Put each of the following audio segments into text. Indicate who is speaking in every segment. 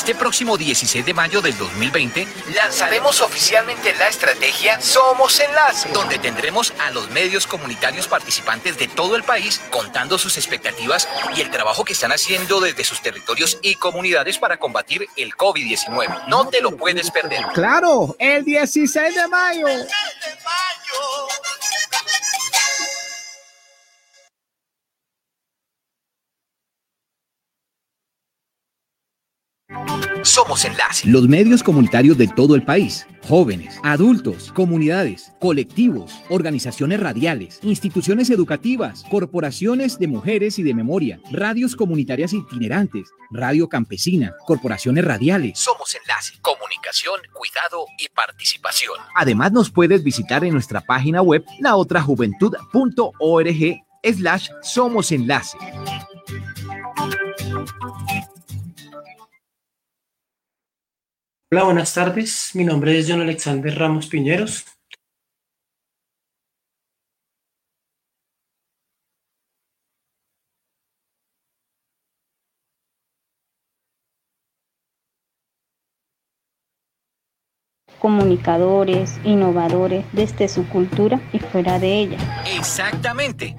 Speaker 1: Este próximo 16 de mayo del 2020 lanzaremos oficialmente la estrategia Somos Enlace, donde tendremos a los medios comunitarios participantes de todo el país contando sus expectativas y el trabajo que están haciendo desde sus territorios y comunidades para combatir el COVID-19. No te lo puedes perder.
Speaker 2: Claro, el 16 de mayo.
Speaker 1: Somos Enlace.
Speaker 3: Los medios comunitarios de todo el país, jóvenes, adultos, comunidades, colectivos, organizaciones radiales, instituciones educativas, corporaciones de mujeres y de memoria, radios comunitarias itinerantes, radio campesina, corporaciones radiales.
Speaker 1: Somos Enlace. Comunicación, cuidado y participación.
Speaker 3: Además nos puedes visitar en nuestra página web laotrajuventud.org slash somos enlace.
Speaker 4: Hola, buenas tardes. Mi nombre es John Alexander Ramos Piñeros.
Speaker 5: Comunicadores, innovadores desde su cultura y fuera de ella.
Speaker 1: Exactamente.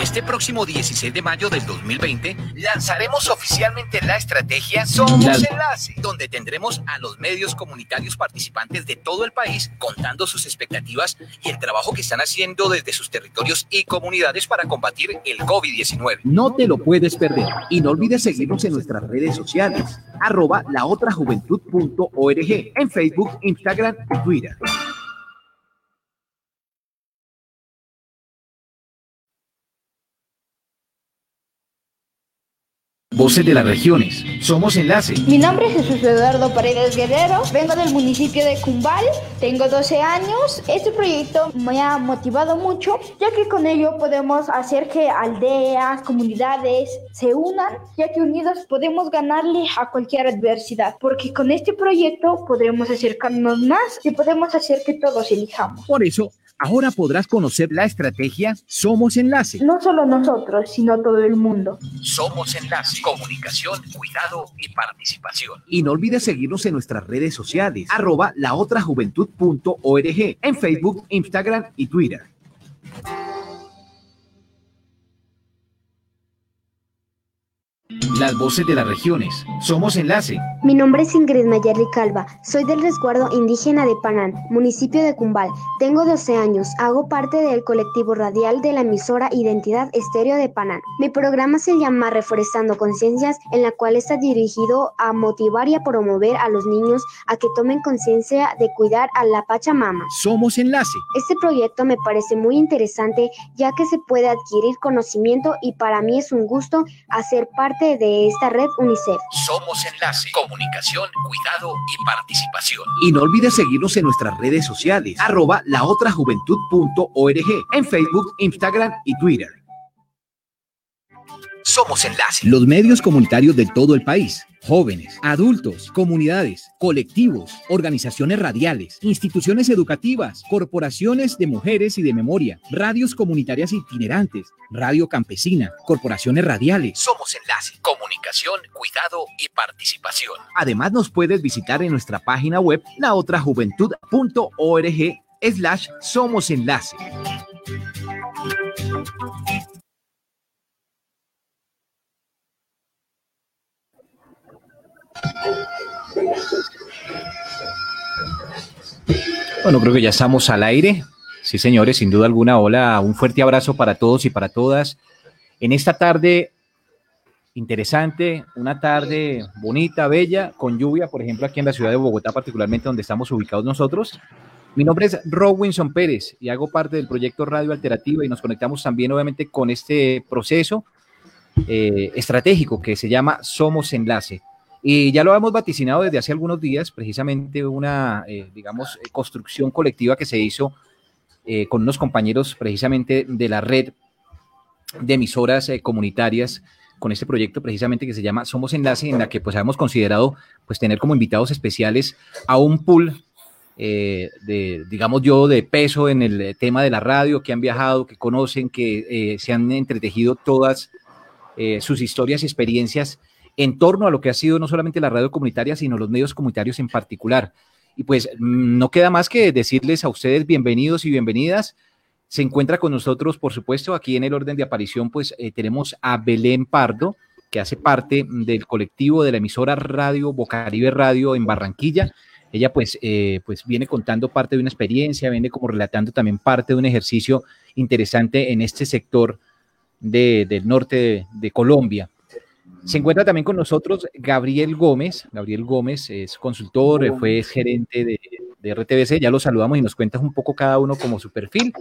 Speaker 1: Este próximo 16 de mayo del 2020 lanzaremos oficialmente la estrategia Somos Enlace, donde tendremos a los medios comunitarios participantes de todo el país contando sus expectativas y el trabajo que están haciendo desde sus territorios y comunidades para combatir el COVID-19.
Speaker 3: No te lo puedes perder y no olvides seguirnos en nuestras redes sociales, arroba laotrajuventud.org en Facebook, Instagram Twitter. Voces de las regiones. Somos Enlace.
Speaker 6: Mi nombre es Jesús Eduardo Paredes Guerrero. Vengo del municipio de Cumbal. Tengo 12 años. Este proyecto me ha motivado mucho, ya que con ello podemos hacer que aldeas, comunidades se unan, ya que unidos podemos ganarle a cualquier adversidad. Porque con este proyecto podremos acercarnos más y podemos hacer que todos elijamos.
Speaker 3: Por eso, ahora podrás conocer la estrategia Somos Enlace.
Speaker 6: No solo nosotros, sino todo el mundo.
Speaker 1: Somos Enlace. Comunicación, cuidado y participación.
Speaker 3: Y no olvides seguirnos en nuestras redes sociales, arroba laotrajuventud.org en Facebook, Instagram y Twitter. Las voces de las regiones. Somos Enlace.
Speaker 7: Mi nombre es Ingrid Mayerly Calva. Soy del resguardo indígena de Panán, municipio de Cumbal. Tengo 12 años. Hago parte del colectivo radial de la emisora Identidad Estéreo de Panán. Mi programa se llama Reforestando Conciencias, en la cual está dirigido a motivar y a promover a los niños a que tomen conciencia de cuidar a la Pachamama.
Speaker 3: Somos Enlace.
Speaker 7: Este proyecto me parece muy interesante ya que se puede adquirir conocimiento y para mí es un gusto hacer parte de esta red UNICEF.
Speaker 1: Somos Enlace. Comunicación, cuidado y participación.
Speaker 3: Y no olvides seguirnos en nuestras redes sociales, arroba laotrajuventud.org en Facebook, Instagram y Twitter.
Speaker 1: Somos Enlace.
Speaker 3: Los medios comunitarios de todo el país, jóvenes, adultos, comunidades, colectivos, organizaciones radiales, instituciones educativas, corporaciones de mujeres y de memoria, radios comunitarias itinerantes, radio campesina, corporaciones radiales.
Speaker 1: Somos Enlace. Comunicación, cuidado y participación.
Speaker 3: Además nos puedes visitar en nuestra página web laotrajuventud.org slash somos enlace. Bueno, creo que ya estamos al aire. Sí, señores, sin duda alguna. Hola, un fuerte abrazo para todos y para todas. En esta tarde interesante, una tarde bonita, bella, con lluvia, por ejemplo, aquí en la ciudad de Bogotá, particularmente donde estamos ubicados nosotros. Mi nombre es Robinson Pérez y hago parte del proyecto Radio Alternativa y nos conectamos también, obviamente, con este proceso eh, estratégico que se llama Somos Enlace. Y ya lo hemos vaticinado desde hace algunos días, precisamente una, eh, digamos, eh, construcción colectiva que se hizo eh, con unos compañeros precisamente de la red de emisoras eh, comunitarias con este proyecto precisamente que se llama Somos Enlace, en la que pues hemos considerado pues tener como invitados especiales a un pool eh, de, digamos yo, de peso en el tema de la radio, que han viajado, que conocen, que eh, se han entretejido todas eh, sus historias y experiencias en torno a lo que ha sido no solamente la radio comunitaria, sino los medios comunitarios en particular. Y pues mm, no queda más que decirles a ustedes bienvenidos y bienvenidas. Se encuentra con nosotros, por supuesto, aquí en el orden de aparición, pues eh, tenemos a Belén Pardo, que hace parte del colectivo de la emisora Radio Bocaribe Radio en Barranquilla. Ella pues, eh, pues viene contando parte de una experiencia, viene como relatando también parte de un ejercicio interesante en este sector del norte de Colombia. Se encuentra también con nosotros Gabriel Gómez. Gabriel Gómez es consultor, fue gerente de, RTBC. Ya lo saludamos y nos cuentas un poco cada uno como su perfil.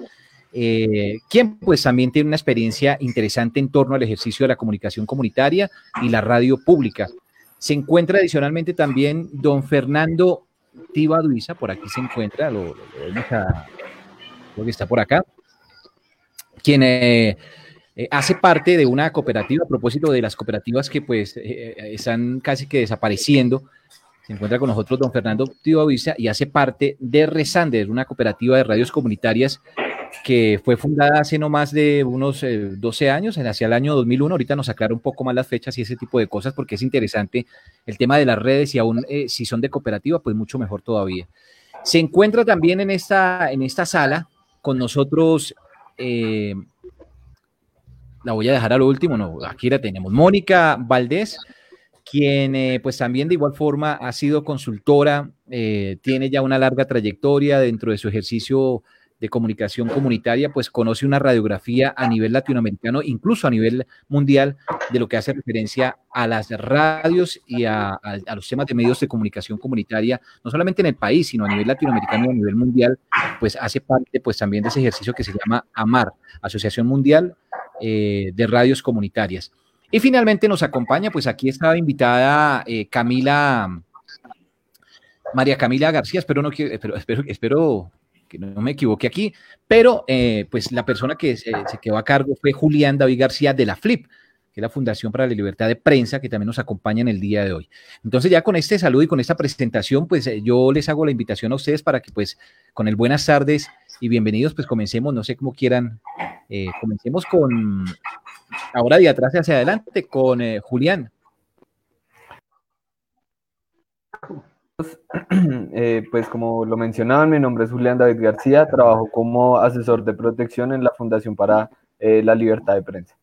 Speaker 3: Eh, quien pues también tiene una experiencia interesante en torno al ejercicio de la comunicación comunitaria y la radio pública. Se encuentra adicionalmente también don Fernando Tiba Duiza, por aquí se encuentra, lo, vemos a, que está por acá, quien eh, eh, hace parte de una cooperativa, a propósito de las cooperativas que pues eh, eh, están casi que desapareciendo. Se encuentra con nosotros don Fernando Tibaviza y hace parte de Resander, una cooperativa de radios comunitarias que fue fundada hace no más de unos 12 años, hacia el año 2001. Ahorita nos aclara un poco más las fechas y ese tipo de cosas porque es interesante el tema de las redes y aún si son de cooperativa, pues mucho mejor todavía. Se encuentra también en esta, en esta sala con nosotros la voy a dejar a lo último, no, aquí la tenemos. Mónica Valdés, quien eh, pues también de igual forma ha sido consultora, eh, tiene ya una larga trayectoria dentro de su ejercicio de comunicación comunitaria, pues conoce una radiografía a nivel latinoamericano, incluso a nivel mundial, de lo que hace referencia a las radios y a, los temas de medios de comunicación comunitaria, no solamente en el país, sino a nivel latinoamericano y a nivel mundial, pues hace parte pues también de ese ejercicio que se llama AMAR, Asociación Mundial eh, de radios comunitarias. Y finalmente nos acompaña, pues aquí estaba invitada eh, Camila, María Camila García, espero, no, espero, espero, espero que no me equivoque aquí, pero eh, pues la persona que se, quedó a cargo fue Julián David García de la FLIP, que es la Fundación para la Libertad de Prensa, que también nos acompaña en el día de hoy. Entonces ya con este saludo y con esta presentación, pues yo les hago la invitación a ustedes para que pues con el buenas tardes y bienvenidos, pues comencemos, no sé cómo quieran eh, comencemos con, ahora de atrás hacia adelante, con eh, Julián.
Speaker 8: Eh, pues como lo mencionaban, mi nombre es Julián David García, trabajo como asesor de protección en la Fundación para la Libertad de Prensa.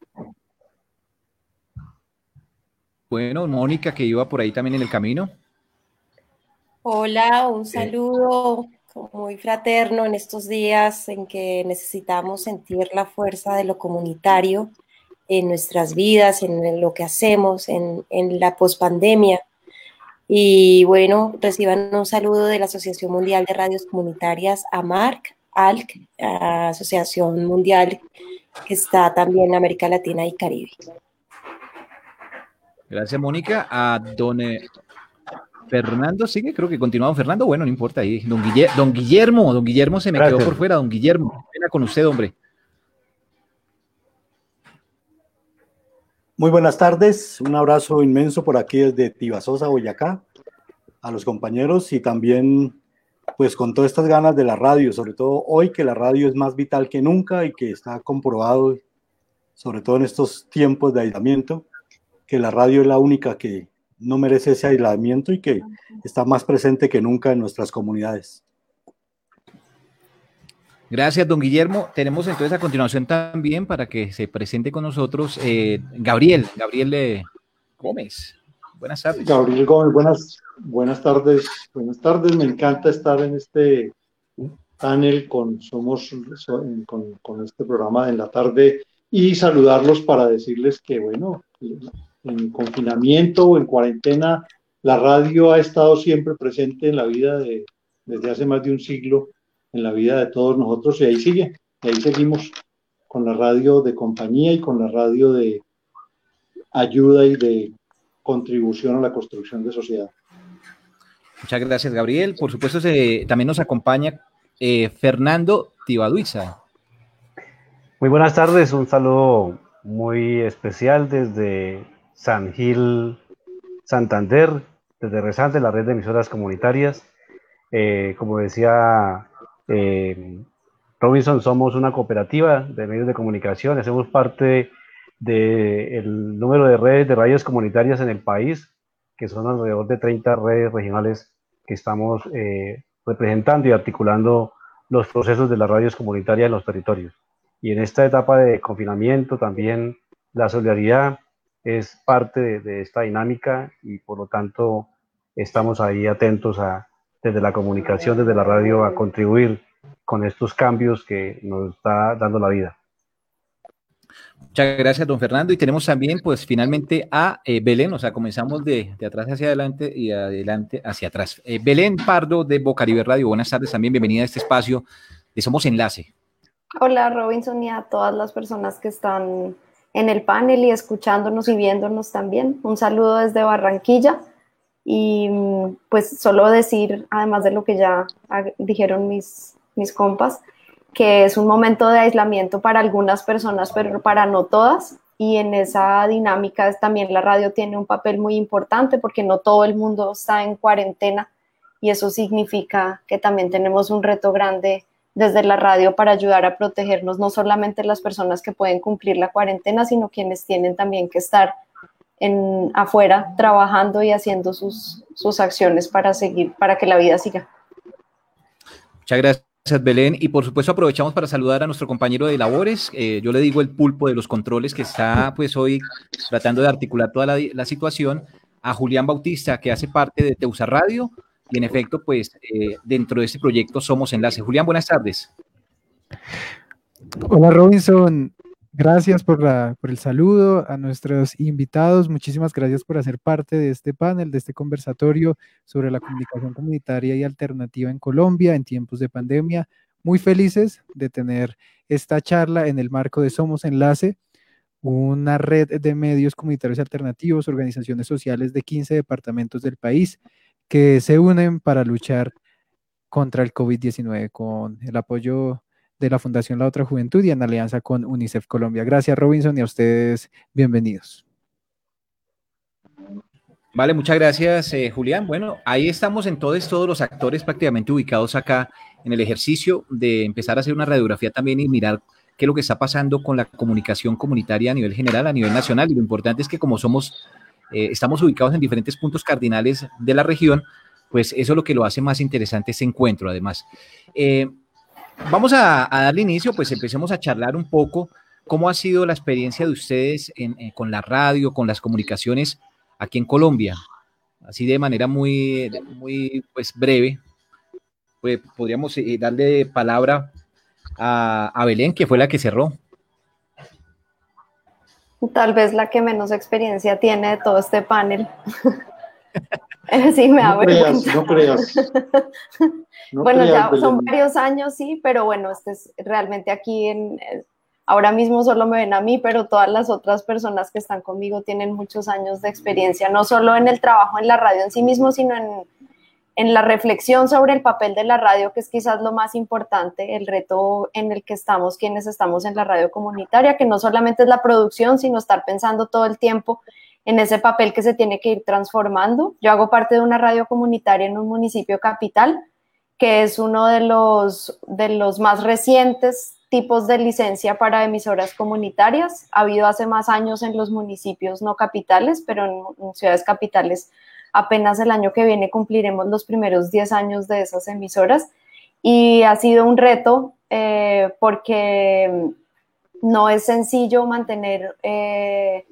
Speaker 3: Bueno, Mónica, que iba por ahí también en el camino.
Speaker 9: Hola, un saludo muy fraterno en estos días en que necesitamos sentir la fuerza de lo comunitario en nuestras vidas, en lo que hacemos, en, en la pospandemia. Y bueno, reciban un saludo de la Asociación Mundial de Radios Comunitarias, AMARC, ALC, Asociación Mundial que está también en América Latina y Caribe.
Speaker 3: Gracias, Mónica. A don Fernando sigue, creo que continuamos. Fernando, bueno, no importa ahí. Don, Guillermo, don Guillermo se me quedó por fuera. Don Guillermo, pena con usted, hombre.
Speaker 10: Muy buenas tardes, un abrazo inmenso por aquí desde Tibasosa, Boyacá, a los compañeros y también pues con todas estas ganas de la radio, sobre todo hoy que la radio es más vital que nunca y que está comprobado, sobre todo en estos tiempos de aislamiento, que la radio es la única que, no merece ese aislamiento y que está más presente que nunca en nuestras comunidades.
Speaker 3: Gracias, don Guillermo. Tenemos entonces a continuación también para que se presente con nosotros eh, Gabriel, Gabriel eh, Gómez. Buenas tardes.
Speaker 11: Gabriel Gómez, buenas, buenas tardes. Buenas tardes, me encanta estar en este panel con Somos, con, con este programa en la tarde y saludarlos para decirles que, bueno, en confinamiento o en cuarentena, la radio ha estado siempre presente en la vida de, desde hace más de un siglo, en la vida de todos nosotros y ahí sigue, y ahí seguimos con la radio de compañía y con la radio de ayuda y de contribución a la construcción de sociedad.
Speaker 3: Muchas gracias, Gabriel. Por supuesto, también nos acompaña eh, Fernando Tibaduiza.
Speaker 12: Muy buenas tardes, un saludo muy especial desde San Gil, Santander, desde Rezante, la red de emisoras comunitarias. Eh, como decía eh, Robinson, somos una cooperativa de medios de comunicación, hacemos parte del número de redes de radios comunitarias en el país, que son alrededor de 30 redes regionales que estamos eh, representando y articulando los procesos de las radios comunitarias en los territorios. Y en esta etapa de confinamiento también la solidaridad es parte de, de esta dinámica y por lo tanto estamos ahí atentos a, desde la comunicación, desde la radio, a contribuir con estos cambios que nos está dando la vida.
Speaker 3: Muchas gracias, don Fernando. Y tenemos también, pues, finalmente a eh, Belén, o sea, comenzamos de, de, atrás hacia adelante y adelante hacia atrás. Eh, Belén Pardo de Bocaribe Radio, buenas tardes también, bienvenida a este espacio de Somos Enlace.
Speaker 13: Hola, Robinson, y a todas las personas que están en el panel y escuchándonos y viéndonos también. Un saludo desde Barranquilla. Y pues solo decir, además de lo que ya dijeron mis, mis compas, que es un momento de aislamiento para algunas personas, pero para no todas. Y en esa dinámica también la radio tiene un papel muy importante porque no todo el mundo está en cuarentena y eso significa que también tenemos un reto grande desde la radio para ayudar a protegernos, no solamente las personas que pueden cumplir la cuarentena, sino quienes tienen también que estar en, afuera trabajando y haciendo sus, sus acciones para seguir, para que la vida siga.
Speaker 3: Muchas gracias. Belén. Y por supuesto aprovechamos para saludar a nuestro compañero de labores. Eh, yo le digo el pulpo de los controles que está pues hoy tratando de articular toda la situación. A Julián Bautista, que hace parte de Teusa Radio. Y en efecto, pues eh, dentro de este proyecto somos enlace. Julián, buenas tardes.
Speaker 14: Hola Robinson, Gracias por, la, por el saludo a nuestros invitados. Muchísimas gracias por hacer parte de este panel, de este conversatorio sobre la comunicación comunitaria y alternativa en Colombia en tiempos de pandemia. Muy felices de tener esta charla en el marco de Somos Enlace, una red de medios comunitarios alternativos, organizaciones sociales de 15 departamentos del país que se unen para luchar contra el COVID-19 con el apoyo de la Fundación La Otra Juventud y en alianza con UNICEF Colombia. Gracias Robinson y a ustedes bienvenidos.
Speaker 3: Vale, muchas gracias eh, Julián. Bueno, ahí estamos entonces todos los actores prácticamente ubicados acá en el ejercicio de empezar a hacer una radiografía también y mirar qué es lo que está pasando con la comunicación comunitaria a nivel general, a nivel nacional. Y lo importante es que como somos, eh, estamos ubicados en diferentes puntos cardinales de la región, pues eso es lo que lo hace más interesante este encuentro, además. Eh, Vamos a, darle inicio, pues empecemos a charlar un poco cómo ha sido la experiencia de ustedes con la radio, con las comunicaciones aquí en Colombia. Así de manera muy, muy pues, breve, pues, podríamos eh, darle palabra a, a Belén, que fue la que cerró.
Speaker 13: Tal vez la que menos experiencia tiene de todo este panel. sí, me
Speaker 11: no creas, no creas.
Speaker 13: bueno, ya son varios años, sí, pero bueno, este es realmente aquí en, eh, ahora mismo solo me ven a mí, pero todas las otras personas que están conmigo tienen muchos años de experiencia, no solo en el trabajo en la radio en sí mismo, sino en, en la reflexión sobre el papel de la radio, que es quizás lo más importante, el reto en el que estamos quienes estamos en la radio comunitaria, que no solamente es la producción, sino estar pensando todo el tiempo en ese papel que se tiene que ir transformando. Yo hago parte de una radio comunitaria en un municipio capital, que es uno de los, de los más recientes tipos de licencia para emisoras comunitarias. Ha habido hace más años en los municipios no capitales, pero en, ciudades capitales apenas el año que viene cumpliremos los primeros 10 años de esas emisoras. Y ha sido un reto eh, porque no es sencillo mantener eh,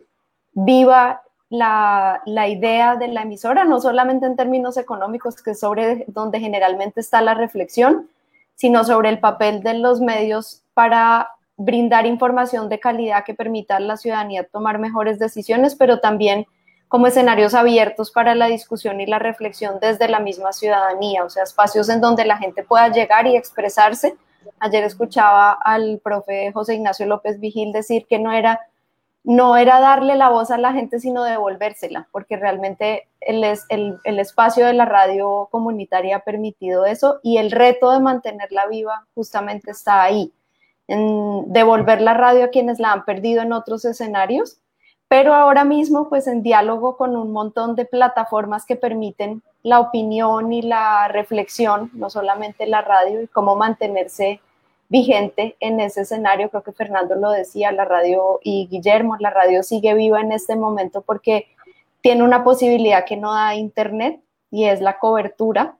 Speaker 13: viva la, idea de la emisora, no solamente en términos económicos, que es sobre donde generalmente está la reflexión, sino sobre el papel de los medios para brindar información de calidad que permita a la ciudadanía tomar mejores decisiones, pero también como escenarios abiertos para la discusión y la reflexión desde la misma ciudadanía, o sea, espacios en donde la gente pueda llegar y expresarse. Ayer escuchaba al profe José Ignacio López Vigil decir que no era no era darle la voz a la gente, sino devolvérsela, porque realmente el, el, el, espacio de la radio comunitaria ha permitido eso y el reto de mantenerla viva justamente está ahí, en devolver la radio a quienes la han perdido en otros escenarios, pero ahora mismo pues en diálogo con un montón de plataformas que permiten la opinión y la reflexión, no solamente la radio, y cómo mantenerse vigente en ese escenario. Creo que Fernando lo decía, la radio y Guillermo, la radio sigue viva en este momento porque tiene una posibilidad que no da Internet y es la cobertura,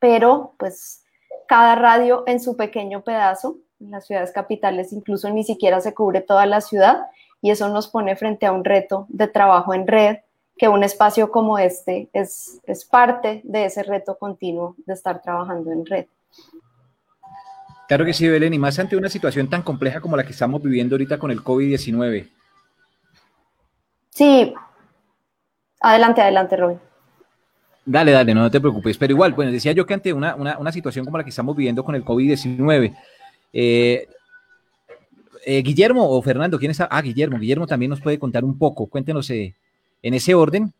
Speaker 13: pero pues cada radio en su pequeño pedazo, en las ciudades capitales incluso ni siquiera se cubre toda la ciudad y eso nos pone frente a un reto de trabajo en red, que un espacio como este es, es parte de ese reto continuo de estar trabajando en red.
Speaker 3: Claro que sí, Belén, y más ante una situación tan compleja como la que estamos viviendo ahorita con el COVID-19.
Speaker 13: Sí, adelante, adelante, Robin.
Speaker 3: Dale, dale, no, te preocupes. Pero igual, bueno, decía yo que ante una, una, situación como la que estamos viviendo con el COVID-19, eh, eh, Guillermo o Fernando, ¿quién está? Ah, Guillermo, Guillermo también nos puede contar un poco, cuéntenos eh, en ese orden,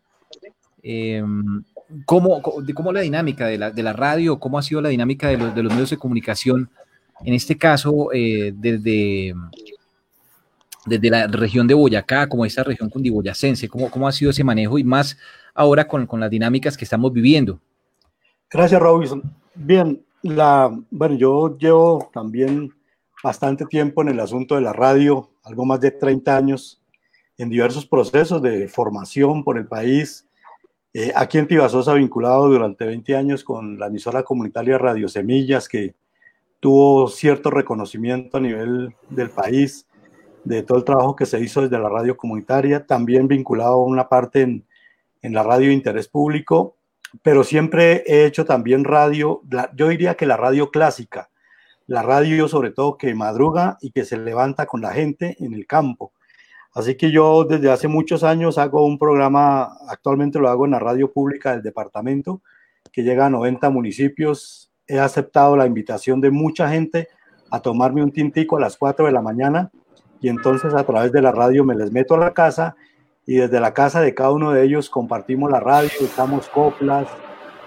Speaker 3: cómo, cómo, la dinámica de la, de la, radio, cómo ha sido la dinámica de los, de los medios de comunicación, en este caso, desde, desde la región de Boyacá, como esta región cundiboyacense, cómo, cómo ha sido ese manejo y más ahora con, con las dinámicas que estamos viviendo.
Speaker 10: Gracias, Robinson. Bien, la, bueno, yo llevo también bastante tiempo en el asunto de la radio, algo más de 30 años, en diversos procesos de formación por el país. Eh, aquí en Tibasosa, vinculado durante 20 años con la emisora comunitaria Radio Semillas, que tuvo cierto reconocimiento a nivel del país de todo el trabajo que se hizo desde la radio comunitaria, también vinculado a una parte en, en la radio de interés público, pero siempre he hecho también radio, yo diría que la radio clásica, la radio sobre todo que madruga y que se levanta con la gente en el campo. Así que yo desde hace muchos años hago un programa, actualmente lo hago en la radio pública del departamento, que llega a 90 municipios. He aceptado la invitación de mucha gente a tomarme un tintico a las 4 de la mañana y entonces a través de la radio me les meto a la casa y desde la casa de cada uno de ellos compartimos la radio, estamos coplas,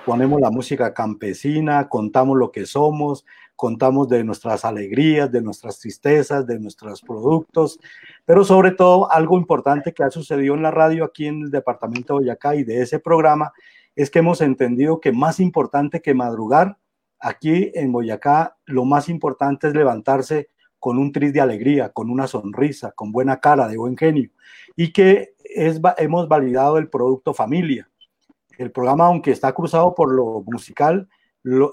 Speaker 10: ponemos la música campesina, contamos lo que somos, contamos de nuestras alegrías, de nuestras tristezas, de nuestros productos, pero sobre todo algo importante que ha sucedido en la radio aquí en el departamento de Boyacá y de ese programa es que hemos entendido que más importante que madrugar, aquí en Boyacá lo más importante es levantarse con un tris de alegría, con una sonrisa, con buena cara, de buen genio, y que hemos validado el producto familia. El programa, aunque está cruzado por lo musical,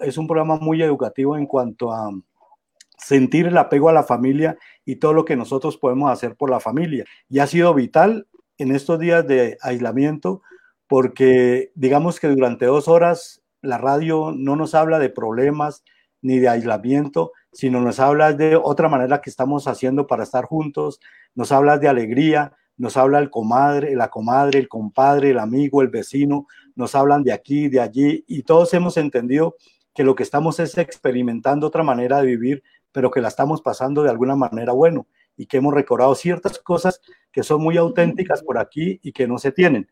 Speaker 10: es un programa muy educativo en cuanto a sentir el apego a la familia y todo lo que nosotros podemos hacer por la familia. Y ha sido vital en estos días de aislamiento porque digamos que durante dos horas la radio no nos habla de problemas ni de aislamiento, sino nos habla de otra manera que estamos haciendo para estar juntos, nos habla de alegría, nos habla el comadre, la comadre, el compadre, el amigo, el vecino, nos hablan de aquí, de allí, y todos hemos entendido que lo que estamos es experimentando otra manera de vivir, pero que la estamos pasando de alguna manera bueno y que hemos recordado ciertas cosas que son muy auténticas por aquí y que no se tienen.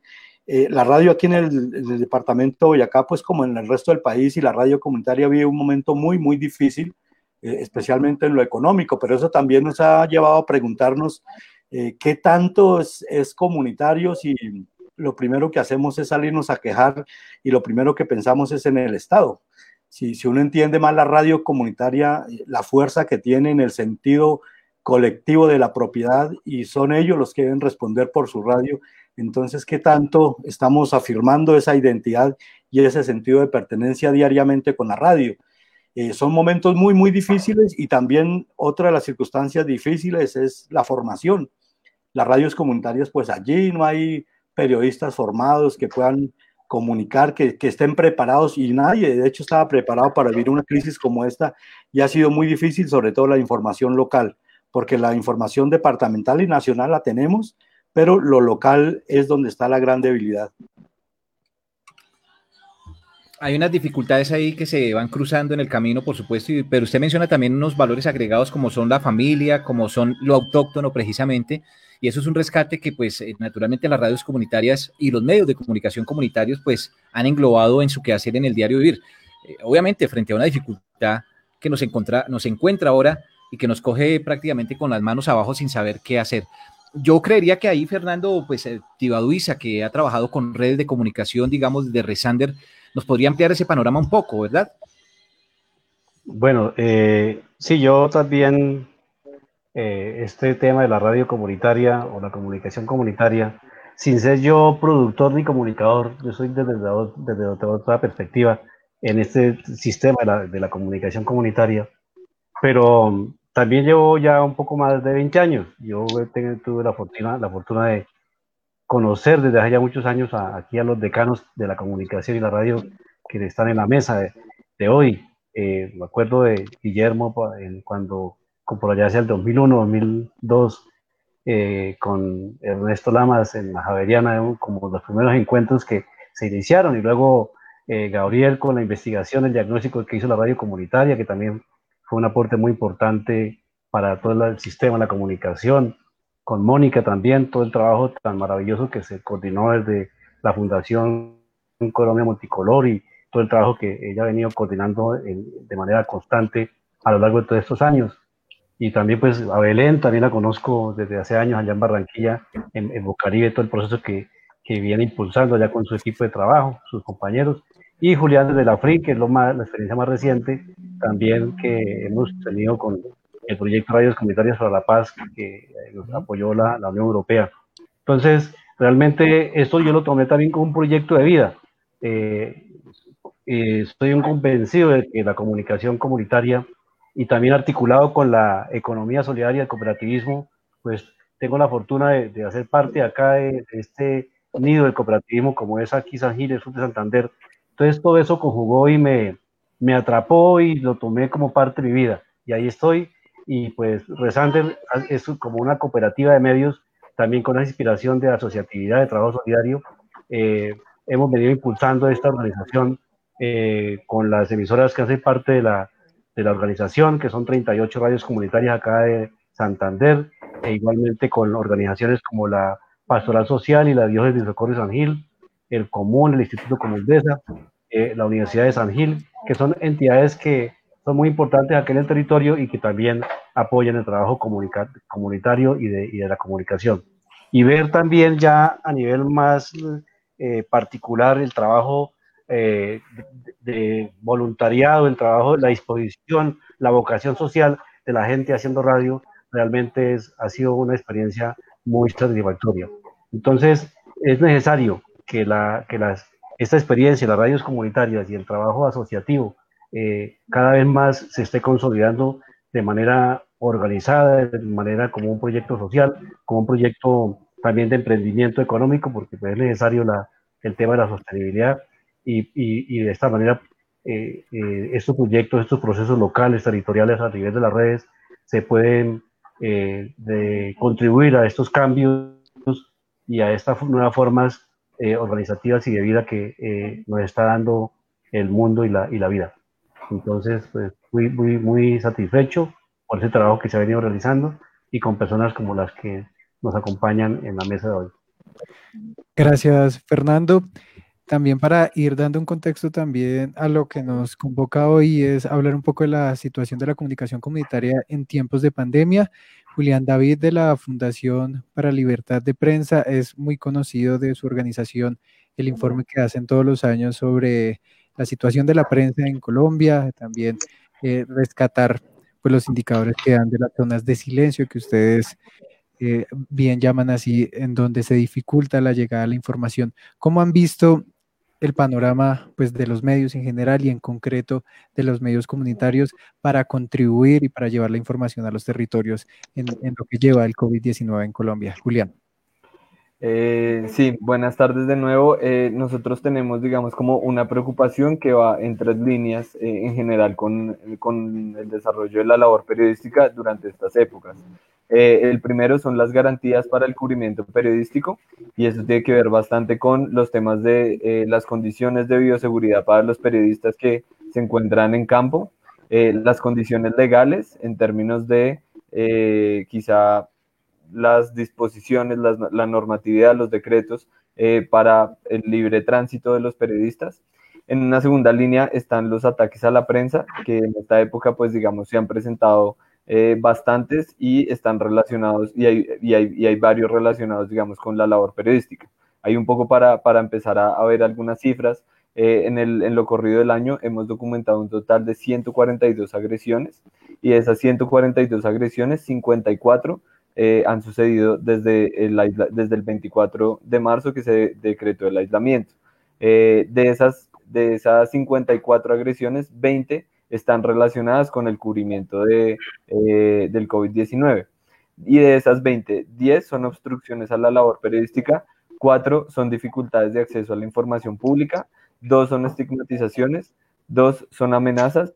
Speaker 10: Eh, la radio aquí en el, departamento de acá, pues como en el resto del país y la radio comunitaria vive un momento muy, muy difícil, eh, especialmente en lo económico, pero eso también nos ha llevado a preguntarnos eh, qué tanto es, comunitario si lo primero que hacemos es salirnos a quejar y lo primero que pensamos es en el Estado. Si, si uno entiende más la radio comunitaria, la fuerza que tiene en el sentido colectivo de la propiedad y son ellos los que deben responder por su radio, entonces, ¿qué tanto estamos afirmando esa identidad y ese sentido de pertenencia diariamente con la radio? Eh, son momentos muy, muy difíciles y también otra de las circunstancias difíciles es la formación las radios comunitarias, pues allí no hay periodistas formados que puedan comunicar, que, estén preparados y nadie, de hecho, estaba preparado para vivir una crisis como esta y ha sido muy difícil, sobre todo la información local, porque la información departamental y nacional la tenemos, pero lo local es donde está la gran debilidad.
Speaker 3: Hay unas dificultades ahí que se van cruzando en el camino, por supuesto, pero usted menciona también unos valores agregados como son la familia, como son lo autóctono precisamente, y eso es un rescate que, pues, eh, naturalmente las radios comunitarias y los medios de comunicación comunitarios, pues, han englobado en su quehacer en el diario vivir. Eh, obviamente, frente a una dificultad que nos, nos encuentra ahora y que nos coge prácticamente con las manos abajo sin saber qué hacer. Yo creería que ahí Fernando, pues, eh, Tibaduiza, que ha trabajado con redes de comunicación, digamos, de Resander, nos podría ampliar ese panorama un poco, ¿verdad?
Speaker 12: Bueno, sí, yo también, eh, este tema de la radio comunitaria o la comunicación comunitaria, sin ser yo productor ni comunicador, yo soy desde, desde otra perspectiva en este sistema de la, de la comunicación comunitaria, pero también llevo ya un poco más de 20 años. Yo tuve la fortuna, la fortuna de conocer desde hace ya muchos años aquí a los decanos de la comunicación y la radio que están en la mesa de, hoy. Eh, me acuerdo de Guillermo cuando, por allá hacia el 2001, 2002, eh, con Ernesto Lamas en la Javeriana, como los primeros encuentros que se iniciaron, y luego eh, Gabriel con la investigación, el diagnóstico que hizo la radio comunitaria, que también fue un aporte muy importante para todo el sistema, la comunicación, con Mónica también, todo el trabajo tan maravilloso que se coordinó desde la Fundación Colombia Multicolor y todo el trabajo que ella ha venido coordinando de manera constante a lo largo de todos estos años. Y también pues a Belén, también la conozco desde hace años allá en Barranquilla, en, en Bocaribe, todo el proceso que, que viene impulsando allá con su equipo de trabajo, sus compañeros. Y Julián desde la FRI, que es lo más, la experiencia más reciente, también que hemos tenido con el proyecto Radios Comunitarias para la Paz, que nos apoyó la, la Unión Europea. Entonces, realmente esto yo lo tomé también como un proyecto de vida. Eh, eh, estoy un convencido de que la comunicación comunitaria y también articulado con la economía solidaria, el cooperativismo, pues tengo la fortuna de, de hacer parte acá de, este nido del cooperativismo como es aquí San Gil, sur de Santander, entonces todo eso conjugó y me, me atrapó y lo tomé como parte de mi vida. Y ahí estoy. Y pues Resander es como una cooperativa de medios, también con la inspiración de asociatividad, de trabajo solidario. Eh, hemos venido impulsando esta organización eh, con las emisoras que hacen parte de la, de la organización, que son 38 radios comunitarias acá de Santander, e igualmente con organizaciones como la Pastoral Social y la Diócesis de Socorro de San Gil, el Común, el Instituto Comundesa, eh, la Universidad de San Gil, que son entidades que son muy importantes aquí en el territorio y que también apoyan el trabajo comunitario y de, y de, la comunicación. Y ver también ya a nivel más eh, particular el trabajo eh, de, voluntariado, el trabajo, la disposición, la vocación social de la gente haciendo radio, realmente es, ha sido una experiencia muy satisfactoria. Entonces, es necesario que, la, que las, esta experiencia, las radios comunitarias y el trabajo asociativo eh, cada vez más se esté consolidando de manera organizada, de manera como un proyecto social, como un proyecto también de emprendimiento económico, porque pues, es necesario la, el tema de la sostenibilidad y, y, y de esta manera eh, eh, estos proyectos, estos procesos locales, territoriales a nivel de las redes se pueden de contribuir a estos cambios y a estas nuevas formas eh, organizativas y de vida que eh, nos está dando el mundo y la, y la vida. Entonces, pues muy, muy, muy satisfecho por ese trabajo que se ha venido realizando y con personas como las que nos acompañan en la mesa de hoy.
Speaker 14: Gracias, Fernando. También para ir dando un contexto también a lo que nos convoca hoy es hablar un poco de la situación de la comunicación comunitaria en tiempos de pandemia Julián David de la Fundación para Libertad de Prensa es muy conocido de su organización, el informe que hacen todos los años sobre la situación de la prensa en Colombia, también eh, rescatar pues, los indicadores que dan de las zonas de silencio que ustedes eh, bien llaman así, en donde se dificulta la llegada a la información. ¿Cómo han visto el panorama pues, de los medios en general y en concreto de los medios comunitarios para contribuir y para llevar la información a los territorios en, lo que lleva el COVID-19 en Colombia. Julián.
Speaker 8: Eh, sí, buenas tardes de nuevo. Eh, nosotros tenemos, digamos, como una preocupación que va en tres líneas eh, en general con, con, el desarrollo de la labor periodística durante estas épocas. Eh, el primero son las garantías para el cubrimiento periodístico y eso tiene que ver bastante con los temas de eh, las condiciones de bioseguridad para los periodistas que se encuentran en campo, eh, las condiciones legales en términos de quizá las disposiciones, la normatividad, los decretos para el libre tránsito de los periodistas. En una segunda línea están los ataques a la prensa, que en esta época, pues digamos, se han presentado eh, bastantes y están relacionados, y hay, y, hay, y hay, varios relacionados, digamos, con la labor periodística. Hay un poco para, para empezar a, ver algunas cifras. eh, en, el, en lo corrido del año hemos documentado un total de 142 agresiones y de esas 142 agresiones, 54 eh, han sucedido desde el, desde el 24 de marzo que se decretó el aislamiento. Eh, de, esas, de esas 54 agresiones, 20 están relacionadas con el cubrimiento de, eh, del COVID-19. Y de esas 20, 10 son obstrucciones a la labor periodística, 4 son dificultades de acceso a la información pública, 2 son estigmatizaciones, 2 son amenazas,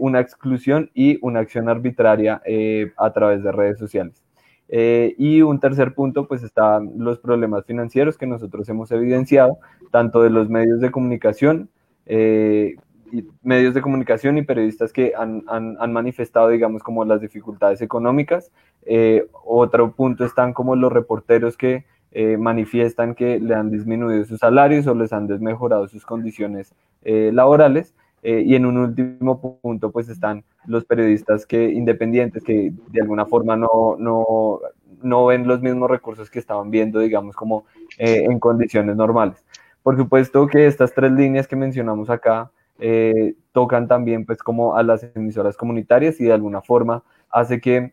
Speaker 8: una exclusión y una acción arbitraria a través de redes sociales. Eh, y un tercer punto, pues están los problemas financieros que nosotros hemos evidenciado, tanto de los medios de comunicación, eh, y medios de comunicación y periodistas que han, han, manifestado, digamos, como las dificultades económicas. Eh, otro punto están como los reporteros que manifiestan que le han disminuido sus salarios o les han desmejorado sus condiciones laborales. Eh, y en un último punto, pues están los periodistas que, independientes que de alguna forma no, no, no ven los mismos recursos que estaban viendo, digamos, como eh, en condiciones normales. Por supuesto que estas tres líneas que mencionamos acá eh, tocan también pues como a las emisoras comunitarias y de alguna forma hace que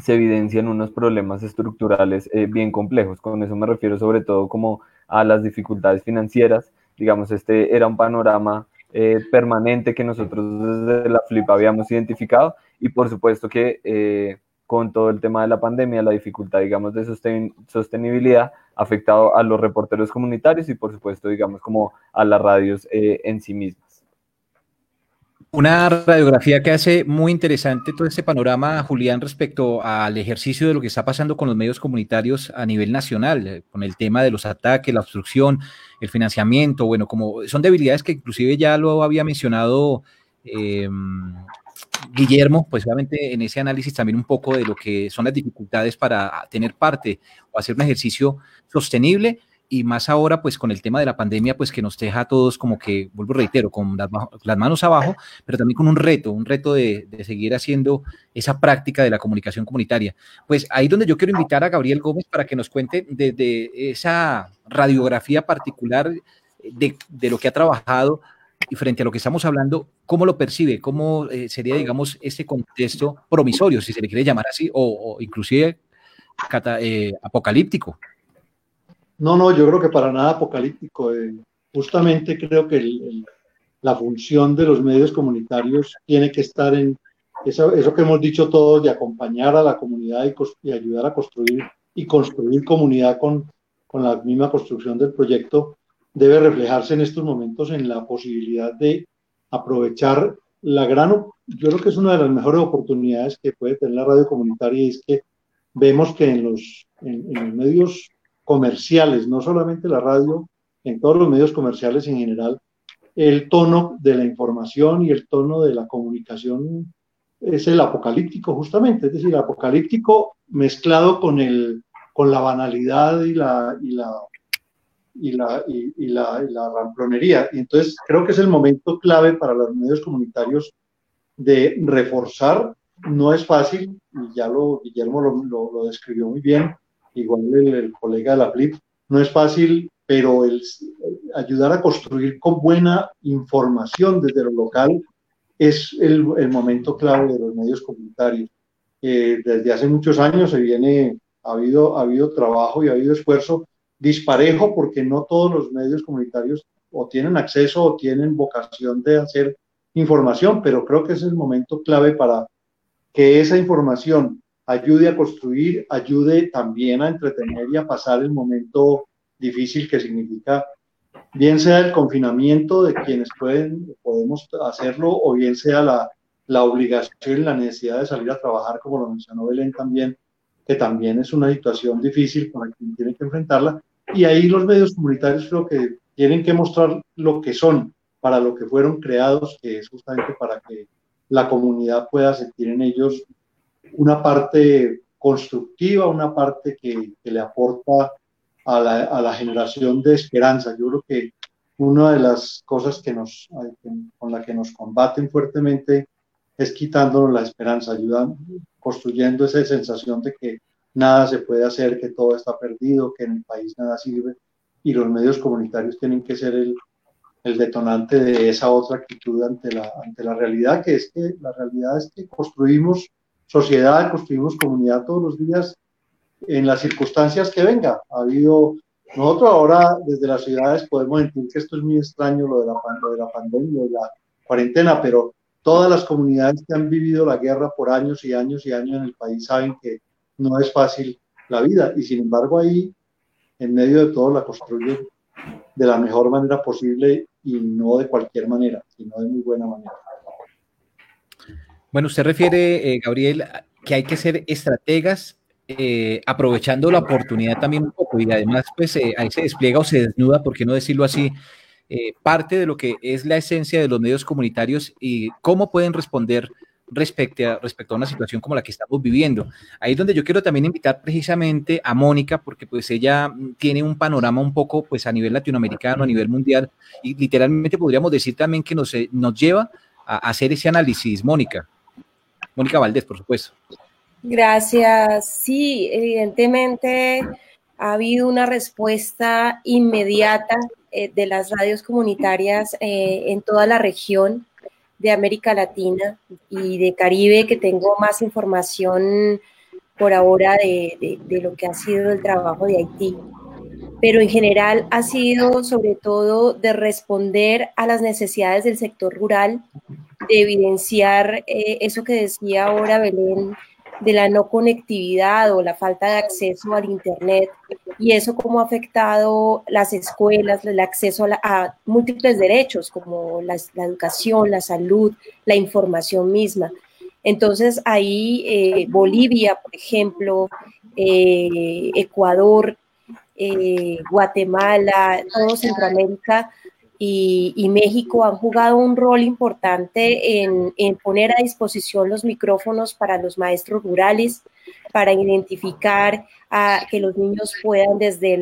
Speaker 8: se evidencien unos problemas estructurales bien complejos. Con eso me refiero sobre todo como a las dificultades financieras. Digamos, este era un panorama eh, permanente que nosotros desde la FLIP habíamos identificado y por supuesto que eh, con todo el tema de la pandemia, la dificultad, digamos, de sostenibilidad ha afectado a los reporteros comunitarios y por supuesto, digamos, como a las radios eh, en sí mismas.
Speaker 3: Una radiografía que hace muy interesante todo este panorama, Julián, respecto al ejercicio de lo que está pasando con los medios comunitarios a nivel nacional, eh, con el tema de los ataques, la obstrucción, el financiamiento, bueno, como son debilidades que inclusive ya lo había mencionado em, Guillermo, pues obviamente en ese análisis también un poco de lo que son las dificultades para tener parte o hacer un ejercicio sostenible y más ahora pues con el tema de la pandemia pues que nos deja a todos como que, vuelvo reitero, con las, manos abajo, pero también con un reto, un reto de, seguir haciendo esa práctica de la comunicación comunitaria. Pues ahí donde yo quiero invitar a Gabriel Gómez para que nos cuente desde esa radiografía particular de, de, lo que ha trabajado y frente a lo que estamos hablando, ¿cómo lo percibe? ¿Cómo eh, sería, digamos, ese contexto promisorio, si se le quiere llamar así, o, inclusive eh, apocalíptico?
Speaker 11: No, no, yo creo que para nada apocalíptico. Eh, justamente creo que la función de los medios comunitarios tiene que estar en eso, que hemos dicho todos, de acompañar a la comunidad y, ayudar a construir y construir comunidad con, la misma construcción del proyecto, debe reflejarse en estos momentos en la posibilidad de aprovechar la gran, yo creo que es una de las mejores oportunidades que puede tener la radio comunitaria y es que vemos que en los, en los medios comerciales, no solamente la radio, en todos los medios comerciales en general, el tono de la información y el tono de la comunicación es el apocalíptico justamente, es decir, el apocalíptico mezclado con, el, con la banalidad y la, y la, y la, y, la, y ramplonería. Y entonces creo que es el momento clave para los medios comunitarios de reforzar. No es fácil, ya lo, Guillermo lo, lo describió muy bien, igual el, colega de la FLIP, no es fácil, pero el, ayudar a construir con buena información desde lo local es el, momento clave de los medios comunitarios. Eh, desde hace muchos años se viene, ha habido, ha habido trabajo y ha habido esfuerzo disparejo porque no todos los medios comunitarios o tienen acceso o tienen vocación de hacer información, pero creo que es el momento clave para que esa información ayude a construir, ayude también a entretener y a pasar el momento difícil que significa, bien sea el confinamiento de quienes pueden, podemos hacerlo, o bien sea la, la obligación y la necesidad de salir a trabajar, como lo mencionó Belén también, que también es una situación difícil para quien tiene que enfrentarla. Y ahí los medios comunitarios creo que tienen que mostrar lo que son, para lo que fueron creados, que es justamente para que la comunidad pueda sentir en ellos una parte constructiva, una parte que, le aporta a la, generación de esperanza. Yo creo que una de las cosas que nos, con la que nos combaten fuertemente es quitándonos la esperanza, ayudando, construyendo esa sensación de que nada se puede hacer, que todo está perdido, que en el país nada sirve y los medios comunitarios tienen que ser el, el detonante de esa otra actitud ante la, ante la realidad, que es que la realidad es que construimos sociedad, construimos comunidad todos los días en las circunstancias que venga. Ha habido, nosotros ahora desde las ciudades podemos sentir que esto es muy extraño, lo de la, lo de la pandemia, de la cuarentena, pero todas las comunidades que han vivido la guerra por años y años y años en el país saben que no es fácil la vida y sin embargo ahí en medio de todo la construyen de la mejor manera posible y no de cualquier manera, sino de muy buena manera.
Speaker 3: Bueno, usted refiere, eh, Gabriel, que hay que ser estrategas eh, aprovechando la oportunidad también un poco y además pues eh, ahí se despliega o se desnuda, por qué no decirlo así, parte de lo que es la esencia de los medios comunitarios y cómo pueden responder respecto a, respecto a una situación como la que estamos viviendo. Ahí es donde yo quiero también invitar precisamente a Mónica, porque pues ella tiene un panorama un poco pues a nivel latinoamericano, a nivel mundial, y literalmente podríamos decir también que nos, eh, nos lleva a hacer ese análisis. Mónica, Mónica Valdés, por supuesto.
Speaker 9: Gracias. Sí, evidentemente ha habido una respuesta inmediata eh, de las radios comunitarias eh, en toda la región de América Latina y de Caribe, que tengo más información por ahora de, lo que ha sido el trabajo de Haití. Pero en general ha sido sobre todo de responder a las necesidades del sector rural, de evidenciar eh, eso que decía ahora Belén, de la no conectividad o la falta de acceso al Internet y eso cómo ha afectado las escuelas, el acceso a, múltiples derechos como la, educación, la salud, la información misma. Entonces ahí eh, Bolivia, por ejemplo, eh, Ecuador, eh, Guatemala, todo Centroamérica, y, México han jugado un rol importante en, poner a disposición los micrófonos para los maestros rurales, para identificar a, que los niños puedan desde,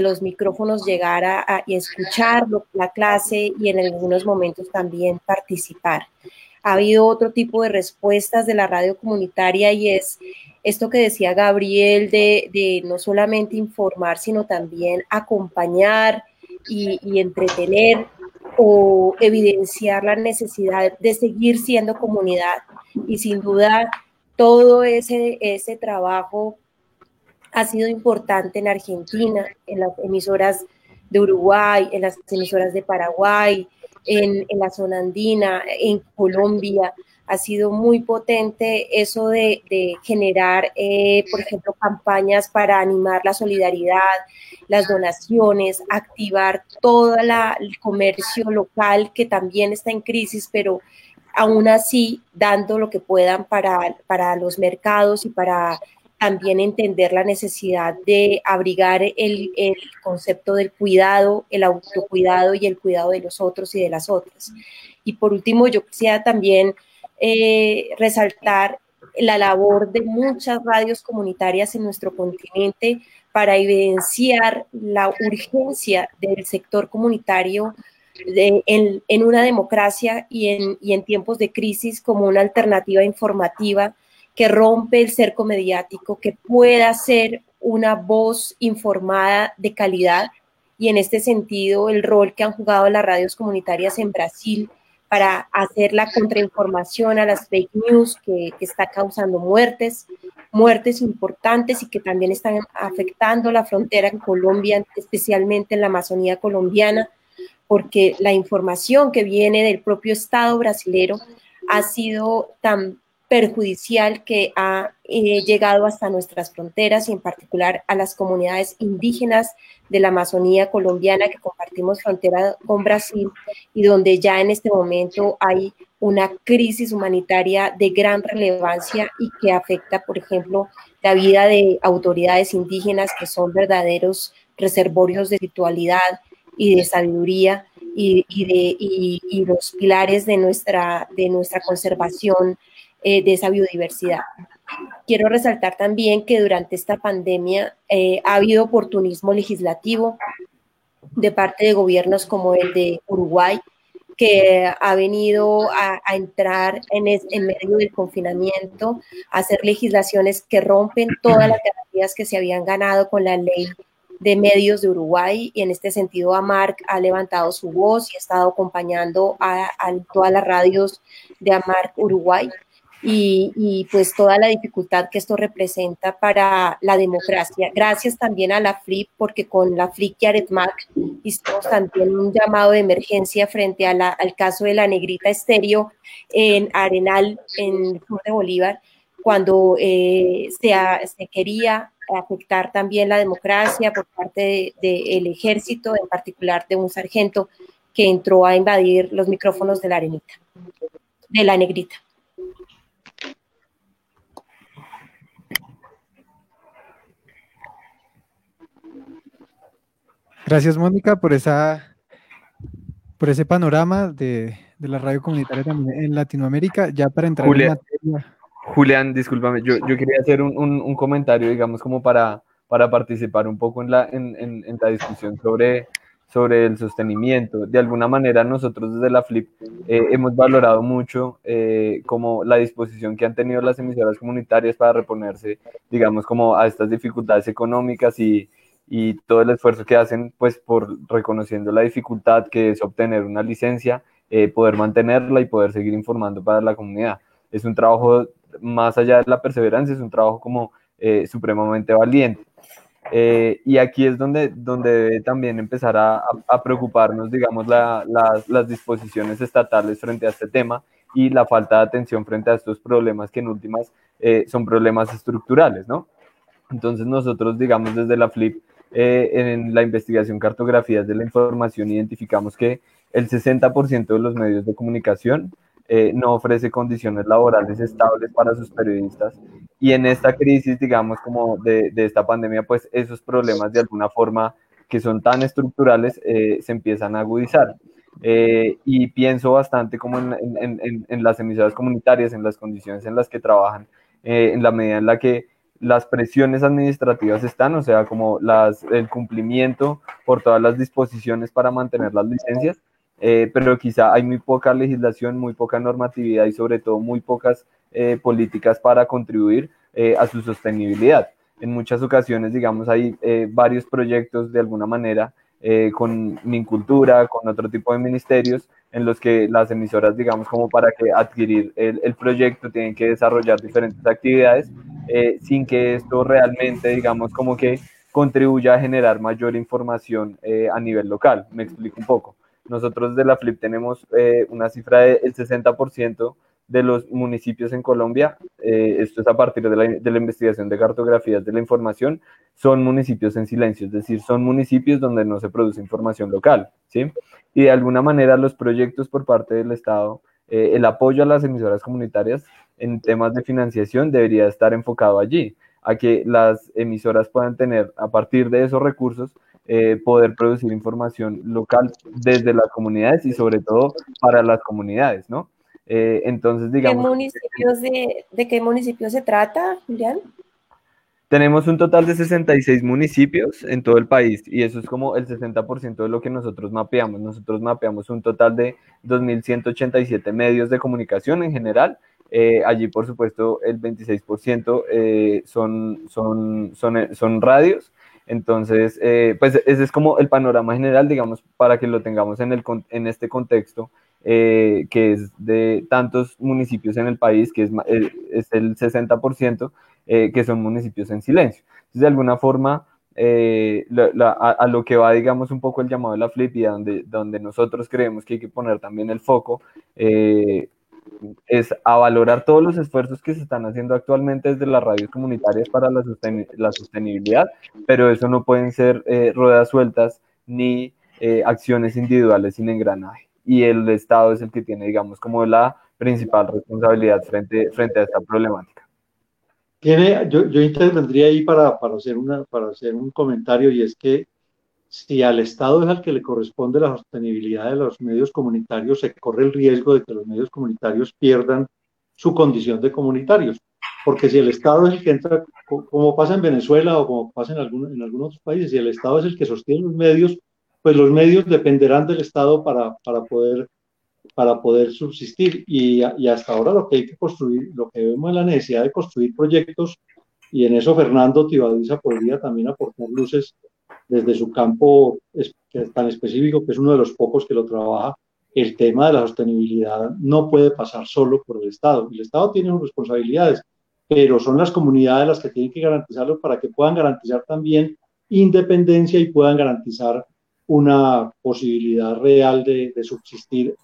Speaker 9: los micrófonos llegar a, escuchar la clase y en algunos momentos también participar. Ha habido otro tipo de respuestas de la radio comunitaria y es esto que decía Gabriel de no solamente informar, sino también acompañar, y, entretener o evidenciar la necesidad de seguir siendo comunidad. Y sin duda, todo ese, ese trabajo ha sido importante en Argentina, en las emisoras de Uruguay, en las emisoras de Paraguay, en, en la zona andina, en Colombia ha sido muy potente eso de, generar, eh, por ejemplo, campañas para animar la solidaridad, las donaciones, activar todo el comercio local que también está en crisis, pero aún así dando lo que puedan para, para los mercados y para también entender la necesidad de abrigar el, el, concepto del cuidado, el autocuidado y el cuidado de los otros y de las otras. Y por último, yo quisiera también eh, resaltar la labor de muchas radios comunitarias en nuestro continente para evidenciar la urgencia del sector comunitario en, una democracia y en, y en tiempos de crisis como una alternativa informativa que rompe el cerco mediático, que pueda ser una voz informada de calidad. Y en este sentido el rol que han jugado las radios comunitarias en Brasil para hacer la contrainformación a las fake news que, está causando muertes, muertes importantes y que también están afectando la frontera en Colombia, especialmente en la Amazonía colombiana, porque la información que viene del propio Estado brasilero ha sido tan perjudicial que ha eh, llegado hasta nuestras fronteras y en particular a las comunidades indígenas de la Amazonía colombiana que compartimos frontera con Brasil y donde ya en este momento hay una crisis humanitaria de gran relevancia y que afecta, por ejemplo, la vida de autoridades indígenas que son verdaderos reservorios de espiritualidad y de sabiduría y, de, y los pilares de nuestra, de nuestra conservación eh, de esa biodiversidad. Quiero resaltar también que durante esta pandemia eh, ha habido oportunismo legislativo de parte de gobiernos como el de Uruguay, que ha venido a, entrar en, en, medio del confinamiento, a hacer legislaciones que rompen todas las garantías que se habían ganado con la ley de medios de Uruguay y en este sentido AMARC ha levantado su voz y ha estado acompañando a, a todas las radios de AMARC Uruguay y, pues toda la dificultad que esto representa para la democracia. Gracias también a la FLIP, porque con la FLIP y Aretmac hicimos también un llamado de emergencia frente a al caso de la negrita estéreo en Arenal, en el sur de Bolívar, cuando eh, se, quería afectar también la democracia por parte del ejército, en particular de un sargento que entró a invadir los micrófonos de la arenita, de la negrita.
Speaker 14: Gracias, Mónica, por esa por ese panorama de, la radio comunitaria también en Latinoamérica. Ya para entrar
Speaker 8: Julián,
Speaker 14: en materia.
Speaker 8: Julián, discúlpame, yo, quería hacer un, comentario, digamos, como para, para participar un poco en la, en, la discusión sobre, sobre el sostenimiento. De alguna manera, nosotros desde la FLIP eh, hemos valorado mucho eh, como la disposición que han tenido las emisoras comunitarias para reponerse, digamos, como a estas dificultades económicas y, y todo el esfuerzo que hacen, pues por reconociendo la dificultad que es obtener una licencia, eh, poder mantenerla y poder seguir informando para la comunidad. Es un trabajo más allá de la perseverancia, es un trabajo como eh, supremamente valiente. Eh, y aquí es donde, donde debe también empezar a, a preocuparnos, digamos, la, las disposiciones estatales frente a este tema y la falta de atención frente a estos problemas que en últimas son problemas estructurales, ¿no? Entonces nosotros, digamos, desde la FLIP eh, en la investigación cartografías de la información identificamos que el 60% de los medios de comunicación eh, no ofrece condiciones laborales estables para sus periodistas y en esta crisis, digamos, como de, de esta pandemia, pues esos problemas de alguna forma que son tan estructurales eh, se empiezan a agudizar. y pienso bastante como en, en, en, las emisoras comunitarias, en las condiciones en las que trabajan, en la medida en la que las presiones administrativas están, o sea, como las, el cumplimiento por todas las disposiciones para mantener las licencias, eh, pero quizá hay muy poca legislación, muy poca normatividad y sobre todo muy pocas eh, políticas para contribuir eh, a su sostenibilidad. En muchas ocasiones, digamos, hay varios proyectos de alguna manera con Mincultura, con otro tipo de ministerios, en los que las emisoras, digamos, como para que adquirir el, el proyecto tienen que desarrollar diferentes actividades eh, sin que esto realmente, digamos, como que contribuya a generar mayor información eh, a nivel local. Me explico un poco. Nosotros de la FLIP tenemos eh, una cifra del 60% de los municipios en Colombia, esto es a partir de la, de la, investigación de cartografías de la información, son municipios en silencio, es decir, son municipios donde no se produce información local, ¿sí? Y de alguna manera los proyectos por parte del Estado, el apoyo a las emisoras comunitarias en temas de financiación debería estar enfocado allí, a que las emisoras puedan tener a partir de esos recursos eh, poder producir información local desde las comunidades y sobre todo para las comunidades, ¿no? Eh, entonces, digamos...
Speaker 9: ¿De, municipios de, qué municipio se trata, Julián?
Speaker 8: Tenemos un total de 66 municipios en todo el país y eso es como el 60% de lo que nosotros mapeamos. Nosotros mapeamos un total de 2.187 medios de comunicación en general eh, allí, por supuesto, el 26% eh, son, son, son, eh, son, radios. Entonces, pues ese es como el panorama general, digamos, para que lo tengamos en, el, en este contexto, que es de tantos municipios en el país, que es, es el 60%, que son municipios en silencio. Entonces, de alguna forma, a, lo que va, digamos, un poco el llamado de la FLIP y donde, donde nosotros creemos que hay que poner también el foco, es a valorar todos los esfuerzos que se están haciendo actualmente desde las radios comunitarias para la, la sostenibilidad, pero eso no pueden ser eh, ruedas sueltas ni eh, acciones individuales sin engranaje. Y el Estado es el que tiene, digamos, como la principal responsabilidad frente, frente a esta problemática.
Speaker 11: Tiene, yo, yo intervendría ahí para, para, hacer una, para hacer un comentario y es que si al Estado es al que le corresponde la sostenibilidad de los medios comunitarios, se corre el riesgo de que los medios comunitarios pierdan su condición de comunitarios. Porque si el Estado es el que entra, como pasa en Venezuela o como pasa en, en algunos otros países, si el Estado es el que sostiene los medios, pues los medios dependerán del Estado para, para, poder, para poder subsistir. Y, hasta ahora lo que hay que construir, lo que vemos es la necesidad de construir proyectos, y en eso Fernando Tibadiza podría también aportar luces desde su campo tan específico, que es uno de los pocos que lo trabaja, el tema de la sostenibilidad no puede pasar solo por el Estado. El Estado tiene sus responsabilidades, pero son las comunidades las que tienen que garantizarlo para que puedan garantizar también independencia y puedan garantizar una posibilidad real de, subsistir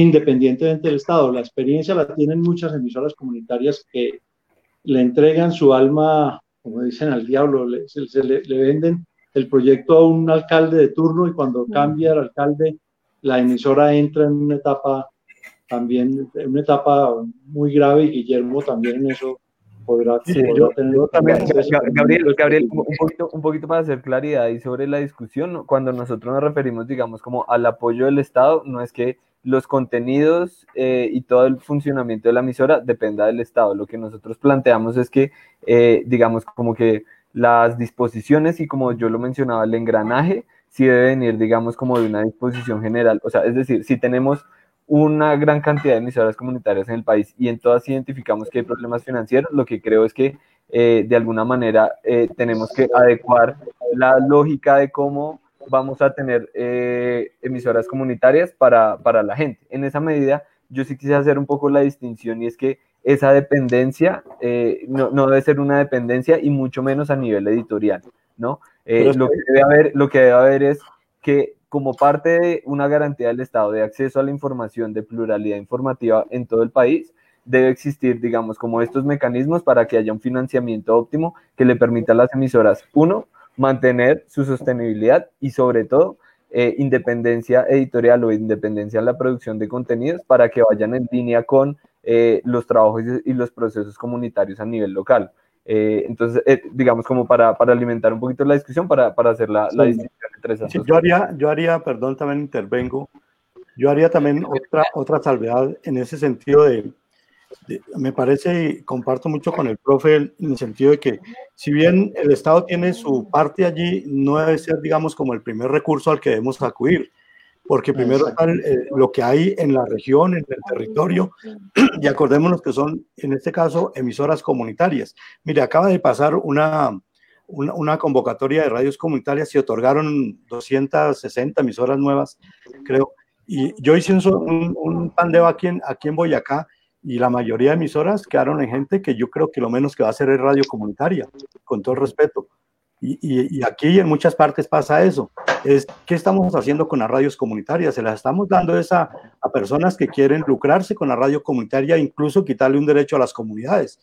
Speaker 11: independientemente del Estado. La experiencia la tienen muchas emisoras comunitarias que le entregan su alma, como dicen al diablo, le, le, venden el proyecto a un alcalde de turno y cuando cambia el alcalde, la emisora entra en una etapa también, en una etapa muy grave y Guillermo también en eso podrá,
Speaker 8: Gabriel, Gabriel un, poquito, un poquito para hacer claridad y sobre la discusión, cuando nosotros nos referimos, digamos, como al apoyo del Estado, no es que los contenidos eh, y todo el funcionamiento de la emisora dependa del Estado. Lo que nosotros planteamos es que, eh, digamos, como que las disposiciones y como yo lo mencionaba, el engranaje sí debe venir, digamos, como de una disposición general. O sea, es decir, si tenemos una gran cantidad de emisoras comunitarias en el país y en todas identificamos que hay problemas financieros, lo que creo es que eh, de alguna manera tenemos que adecuar la lógica de cómo vamos a tener eh, emisoras comunitarias para, para, la gente. En esa medida, yo sí quise hacer un poco la distinción y es que esa dependencia no, no, debe ser una dependencia y mucho menos a nivel editorial, ¿no? lo, que debe haber, lo que debe haber es que como parte de una garantía del Estado de acceso a la información de pluralidad informativa en todo el país, debe existir, digamos, como estos mecanismos para que haya un financiamiento óptimo que le permita a las emisoras, uno, mantener su sostenibilidad y sobre todo eh, independencia editorial o independencia en la producción de contenidos para que vayan en línea con eh, los trabajos y los procesos comunitarios a nivel local. Eh, entonces, eh, digamos, como para, para, alimentar un poquito la discusión, para, para hacer la, la, distinción entre esas
Speaker 10: yo haría, yo haría, perdón, también intervengo, yo haría también otra, otra salvedad en ese sentido de, me parece y comparto mucho con el profe en el sentido de que si bien el Estado tiene su parte allí, no debe ser, digamos, como el primer recurso al que debemos acudir porque primero está eh, lo que hay en la región, en el territorio, y acordémonos que son, en este caso, emisoras comunitarias. Mire, acaba de pasar una, una, convocatoria de radios comunitarias y otorgaron 260 emisoras nuevas, creo. Y yo hice un, un, pandeo aquí en, aquí en Boyacá y la mayoría de emisoras quedaron en gente que yo creo que lo menos que va a hacer es radio comunitaria, con todo respeto. Y, aquí en muchas partes pasa eso. Es, ¿Qué estamos haciendo con las radios comunitarias? Se las estamos dando esa, a personas que quieren lucrarse con la radio comunitaria, incluso quitarle un derecho a las comunidades.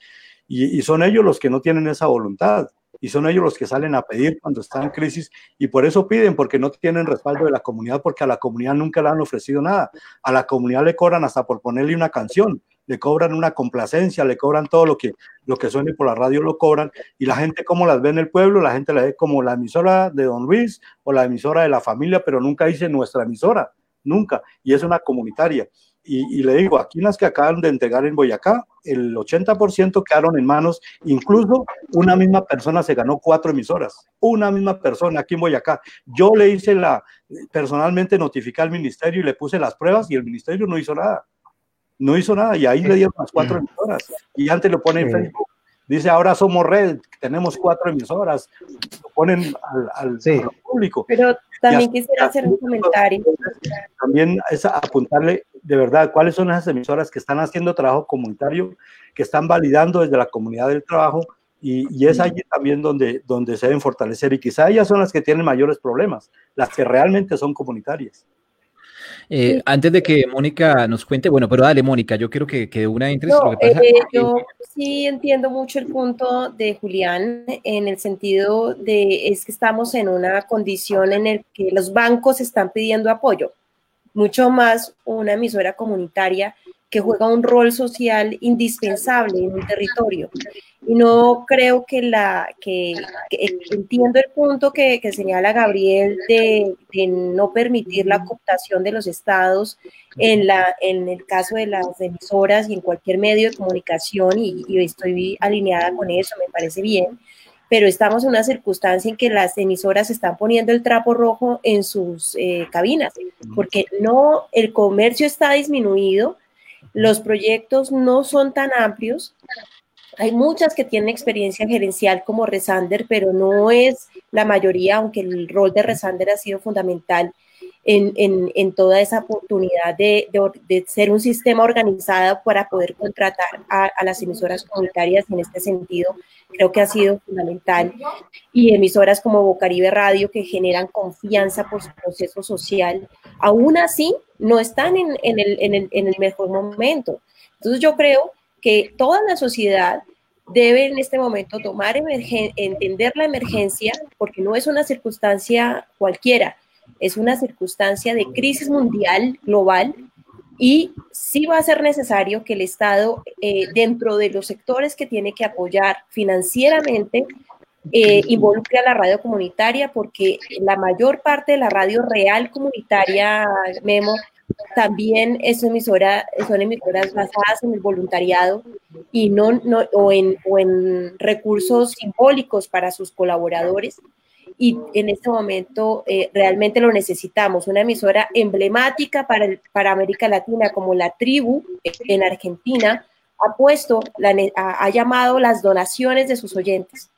Speaker 10: Y, y, son ellos los que no tienen esa voluntad. Y son ellos los que salen a pedir cuando están en crisis. Y por eso piden, porque no tienen respaldo de la comunidad, porque a la comunidad nunca le han ofrecido nada. A la comunidad le cobran hasta por ponerle una canción le cobran una complacencia, le cobran todo lo que, lo que suene por la radio, lo cobran, y la gente como las ve en el pueblo, la gente la ve como la emisora de Don Luis o la emisora de la familia, pero nunca dice nuestra emisora, nunca, y es una comunitaria. Y, le digo, aquí las que acaban de entregar en Boyacá, el 80% quedaron en manos, incluso una misma persona se ganó cuatro emisoras, una misma persona aquí en Boyacá. Yo le hice la, personalmente notifiqué al ministerio y le puse las pruebas y el ministerio no hizo nada no hizo nada y ahí le dieron las cuatro emisoras. Y antes lo pone en Facebook. Dice, ahora somos red, tenemos cuatro emisoras, lo ponen al, público.
Speaker 9: Pero también quisiera hacer un comentario.
Speaker 10: También es apuntarle de verdad cuáles son esas emisoras que están haciendo trabajo comunitario, que están validando desde la comunidad del trabajo y, y, es allí también donde, donde se deben fortalecer y quizá ellas son las que tienen mayores problemas, las que realmente son comunitarias.
Speaker 3: Eh, antes de que Mónica nos cuente, bueno, pero dale, Mónica, yo quiero que, que una entre
Speaker 9: pasa. Eh, yo sí entiendo mucho el punto de Julián en el sentido de es que estamos en una condición en el que los bancos están pidiendo apoyo, mucho más una emisora comunitaria que juega un rol social indispensable en un territorio. Y no creo que la, que, entiendo el punto que, señala Gabriel de, no permitir la cooptación de los estados en, la, en el caso de las emisoras y en cualquier medio de comunicación, y, estoy alineada con eso, me parece bien, pero estamos en una circunstancia en que las emisoras están poniendo el trapo rojo en sus eh, cabinas, porque no, el comercio está disminuido, los proyectos no son tan amplios. Hay muchas que tienen experiencia gerencial como Resander, pero no es la mayoría, aunque el rol de Resander ha sido fundamental en, toda esa oportunidad de, ser un sistema organizado para poder contratar a, las emisoras comunitarias en este sentido, creo que ha sido fundamental. Y emisoras como Bocaribe Radio que generan confianza por su proceso social, aún así no están en, el, en el mejor momento. Entonces yo creo que toda la sociedad debe en este momento tomar entender la emergencia, porque no es una circunstancia cualquiera, es una circunstancia de crisis mundial, global, y sí va a ser necesario que el Estado, eh, dentro de los sectores que tiene que apoyar financieramente, eh, involucre a la radio comunitaria, porque la mayor parte de la radio real comunitaria, Memo, también es emisora, son emisoras basadas en el voluntariado y no, no o, en, o en recursos simbólicos para sus colaboradores. Y en este momento eh, realmente lo necesitamos. Una emisora emblemática para, para América Latina como la Tribu en Argentina ha puesto, la, ha llamado las donaciones de sus oyentes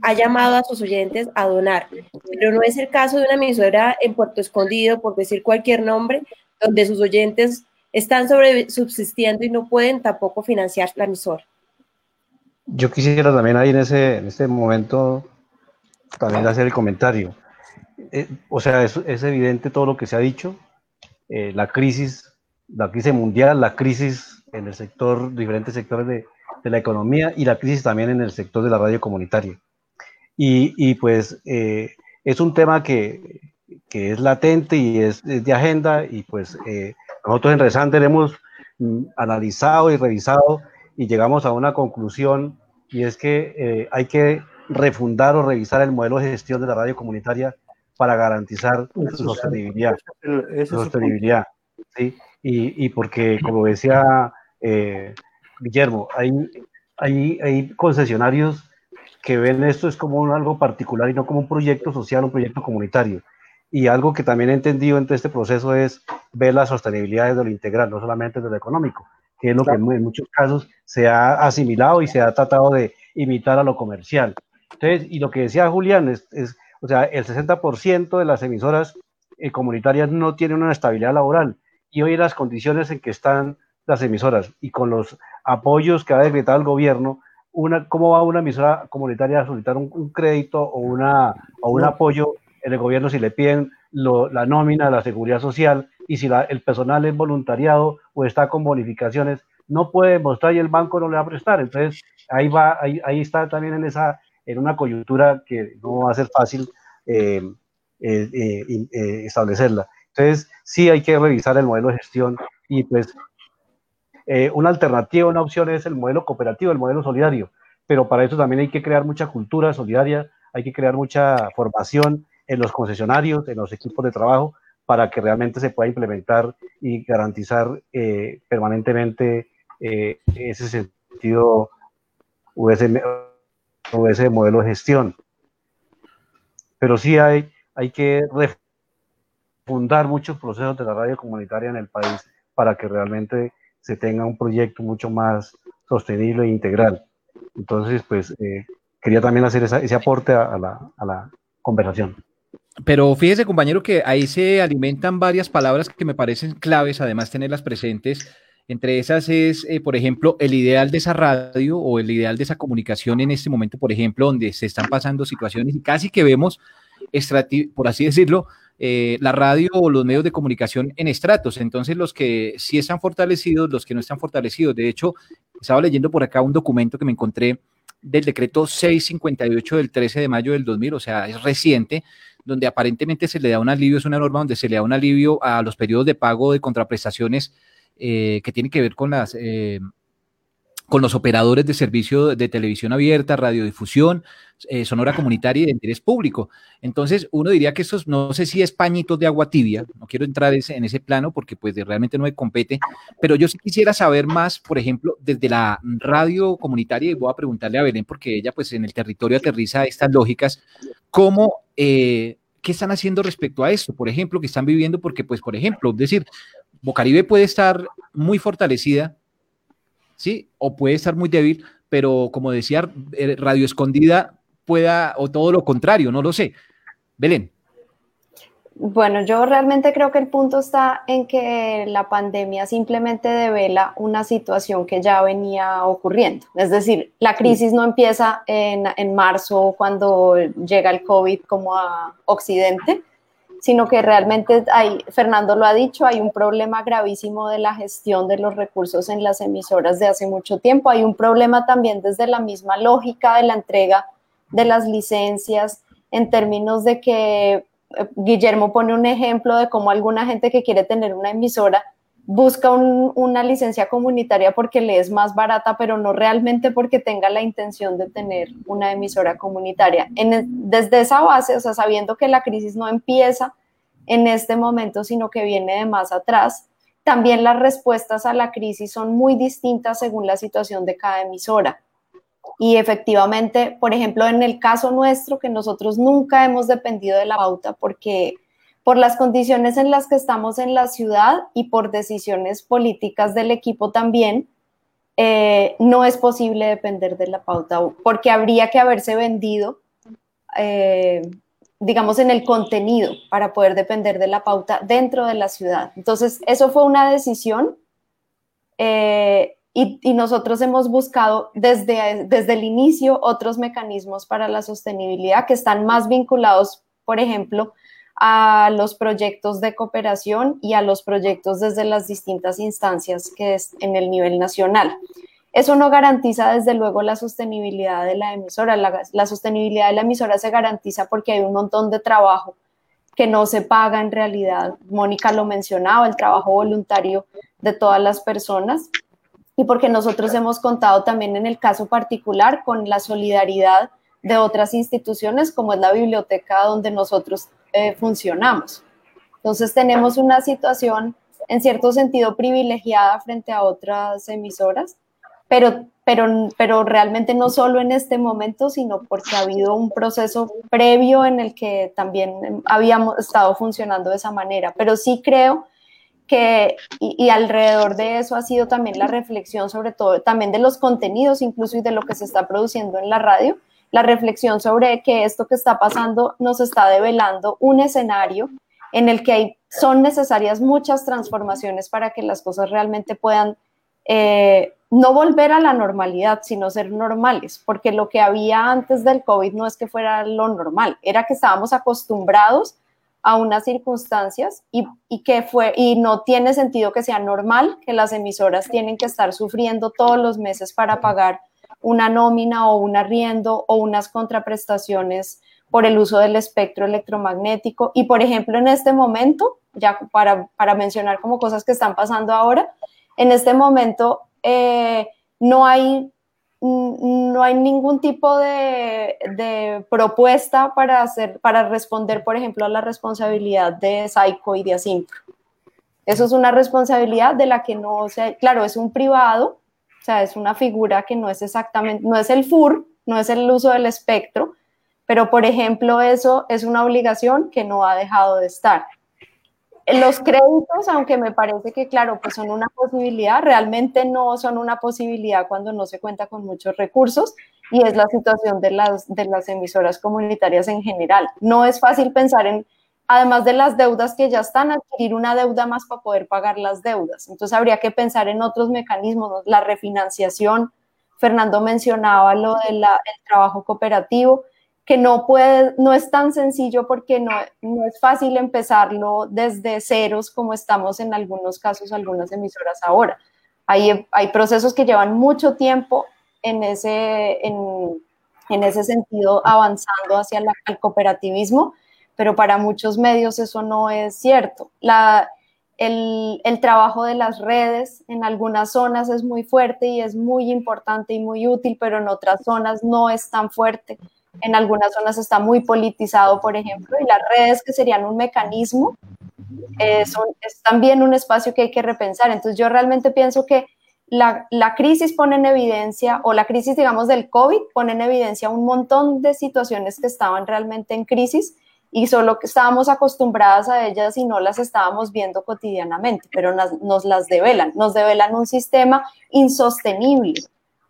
Speaker 9: ha llamado a sus oyentes a donar, pero no es el caso de una emisora en Puerto Escondido, por decir cualquier nombre, donde sus oyentes están sobre, subsistiendo y no pueden tampoco financiar la emisora.
Speaker 12: Yo quisiera también ahí en ese, en este momento también hacer el comentario. Eh, o sea, es, es, evidente todo lo que se ha dicho, eh, la crisis, la crisis mundial, la crisis en el sector, diferentes sectores de, de, la economía y la crisis también en el sector de la radio comunitaria. Y, y pues eh, es un tema que, que, es latente y es, de agenda y pues eh, nosotros en Resander hemos mm, analizado y revisado y llegamos a una conclusión y es que eh, hay que refundar o revisar el modelo de gestión de la radio comunitaria para garantizar su sostenibilidad. Su sostenibilidad ¿sí? y, y, porque, como decía Guillermo, hay, hay, hay concesionarios que ven esto es como algo particular y no como un proyecto social, un proyecto comunitario. Y algo que también he entendido en este proceso es ver la sostenibilidad de lo integral, no solamente de lo económico, que es lo que en muchos casos se ha asimilado y se ha tratado de imitar a lo comercial. Entonces, y lo que decía Julián es, o sea, el 60% de las emisoras eh, comunitarias no tienen una estabilidad laboral. Y hoy las condiciones en que están las emisoras y con los apoyos que ha decretado el gobierno, una, cómo va una emisora comunitaria a solicitar un, crédito o, una, o un apoyo en el gobierno si le piden la nómina, la seguridad social y si el personal es voluntariado o está con bonificaciones, no puede mostrar y el banco no le va a prestar. Entonces, ahí va, ahí, ahí está también en esa, en una coyuntura que no va a ser fácil eh, eh, eh, establecerla. Entonces, sí hay que revisar el modelo de gestión y pues una alternativa, una opción es el modelo cooperativo, el modelo solidario, pero para eso también hay que crear mucha cultura solidaria, hay que crear mucha formación en los concesionarios, en los equipos de trabajo, para que realmente se pueda implementar y garantizar permanentemente ese sentido o ese, modelo de gestión. Pero sí hay, hay que refundar muchos procesos de la radio comunitaria en el país para que realmente se tenga un proyecto mucho más sostenible e integral. Entonces, pues eh, quería también hacer ese aporte a, la, conversación.
Speaker 3: Pero fíjese, compañero, que ahí se alimentan varias palabras que me parecen claves, además tenerlas presentes. Entre esas es, eh, por ejemplo, el ideal de esa radio o el ideal de esa comunicación en este momento, por ejemplo, donde se están pasando situaciones y casi que vemos, por así decirlo, eh, la radio o los medios de comunicación en estratos. Entonces, los que sí están fortalecidos, los que no están fortalecidos. De hecho, estaba leyendo por acá un documento que me encontré del decreto 658 del 13 de mayo del 2000, o sea, es reciente, donde aparentemente se le da un alivio, es una norma donde se le da un alivio a los periodos de pago de contraprestaciones eh, que tienen que ver con las eh, con los operadores de servicio de televisión abierta, radiodifusión, eh, sonora comunitaria y de interés público. Entonces, uno diría que estos, no sé si es pañitos de agua tibia, no quiero entrar en ese plano porque pues realmente no me compete, pero yo sí quisiera saber más, por ejemplo, desde la radio comunitaria, y voy a preguntarle a Belén porque ella pues en el territorio aterriza estas lógicas, cómo... ¿Qué están haciendo respecto a esto? Por ejemplo, que están viviendo, porque, pues, por ejemplo, decir, Bocaribe puede estar muy fortalecida ¿sí? O puede estar muy débil, pero como decía, eh, Radio Escondida pueda, o todo lo contrario, no lo sé. Belén.
Speaker 13: Bueno, yo realmente creo que el punto está en que la pandemia simplemente devela una situación que ya venía ocurriendo. Es decir, la crisis no empieza en, en marzo cuando llega el COVID como a Occidente, sino que realmente hay, Fernando lo ha dicho, hay un problema gravísimo de la gestión de los recursos en las emisoras de hace mucho tiempo. Hay un problema también desde la misma lógica de la entrega de las licencias en términos de que Guillermo pone un ejemplo de cómo alguna gente que quiere tener una emisora busca una licencia comunitaria porque le es más barata, pero no realmente porque tenga la intención de tener una emisora comunitaria. desde esa base, o sea, sabiendo que la crisis no empieza en este momento, sino que viene de más atrás, también las respuestas a la crisis son muy distintas según la situación de cada emisora. Y efectivamente, por ejemplo, en el caso nuestro, que nosotros nunca hemos dependido de la pauta porque por las condiciones en las que estamos en la ciudad y por decisiones políticas del equipo también, eh, no es posible depender de la pauta porque habría que haberse vendido, eh, digamos, en el contenido para poder depender de la pauta dentro de la ciudad. Entonces, eso fue una decisión. Eh, y, nosotros hemos buscado desde, desde el inicio otros mecanismos para la sostenibilidad que están más vinculados, por ejemplo, a los proyectos de cooperación y a los proyectos desde las distintas instancias que es en el nivel nacional. Eso no garantiza desde luego la sostenibilidad de la emisora. La, sostenibilidad de la emisora se garantiza porque hay un montón de trabajo que no se paga en realidad. Mónica lo mencionaba, el trabajo voluntario de todas las personas y porque nosotros hemos contado también en el caso particular con la solidaridad de otras instituciones como es la biblioteca donde nosotros eh, funcionamos. Entonces tenemos una situación en cierto sentido privilegiada frente a otras emisoras, pero, pero, pero realmente no solo en este momento, sino porque ha habido un proceso previo en el que también habíamos estado funcionando de esa manera. Pero sí creo que, y, alrededor de eso ha sido también la reflexión sobre todo, también de los contenidos incluso y de lo que se está produciendo en la radio, la reflexión sobre que esto que está pasando nos está develando un escenario en el que hay, son necesarias muchas transformaciones para que las cosas realmente puedan eh, no volver a la normalidad, sino ser normales, porque lo que había antes del COVID no es que fuera lo normal, era que estábamos acostumbrados a unas circunstancias y, que fue, y no tiene sentido que sea normal que las emisoras tienen que estar sufriendo todos los meses para pagar una nómina o un arriendo o unas contraprestaciones por el uso del espectro electromagnético. Y por ejemplo, en este momento, ya para, para mencionar como cosas que están pasando ahora, en este momento eh, no hay no hay ningún tipo de, propuesta para, hacer, para responder, por ejemplo, a la responsabilidad de Saico y de Asimpro. Eso es una responsabilidad de la que no se, claro, es un privado, sea, es una figura que no es exactamente, no es el FUR, no es el uso del espectro, pero por ejemplo, eso es una obligación que no ha dejado de estar. Los créditos, aunque me parece que, claro, pues son una posibilidad, realmente no son una posibilidad cuando no se cuenta con muchos recursos y es la situación de las, de las emisoras comunitarias en general. No es fácil pensar en, además de las deudas que ya están, adquirir una deuda más para poder pagar las deudas. Entonces habría que pensar en otros mecanismos, la refinanciación. Fernando mencionaba lo del trabajo cooperativo que no, puede, no es tan sencillo porque no, no es fácil empezarlo desde ceros como estamos en algunos casos, algunas emisoras ahora. Hay, hay procesos que llevan mucho tiempo en ese, en, en ese sentido avanzando hacia el cooperativismo, pero para muchos medios eso no es cierto. La, el, el, trabajo de las redes en algunas zonas es muy fuerte y es muy importante y muy útil, pero en otras zonas no es tan fuerte en algunas zonas está muy politizado, por ejemplo, y las redes que serían un mecanismo, eh, son, es también un espacio que hay que repensar. Entonces yo realmente pienso que la, la, crisis pone en evidencia, o la crisis, digamos, del COVID pone en evidencia un montón de situaciones que estaban realmente en crisis y solo que estábamos acostumbradas a ellas y no las estábamos viendo cotidianamente, pero nos, nos las develan, nos develan un sistema insostenible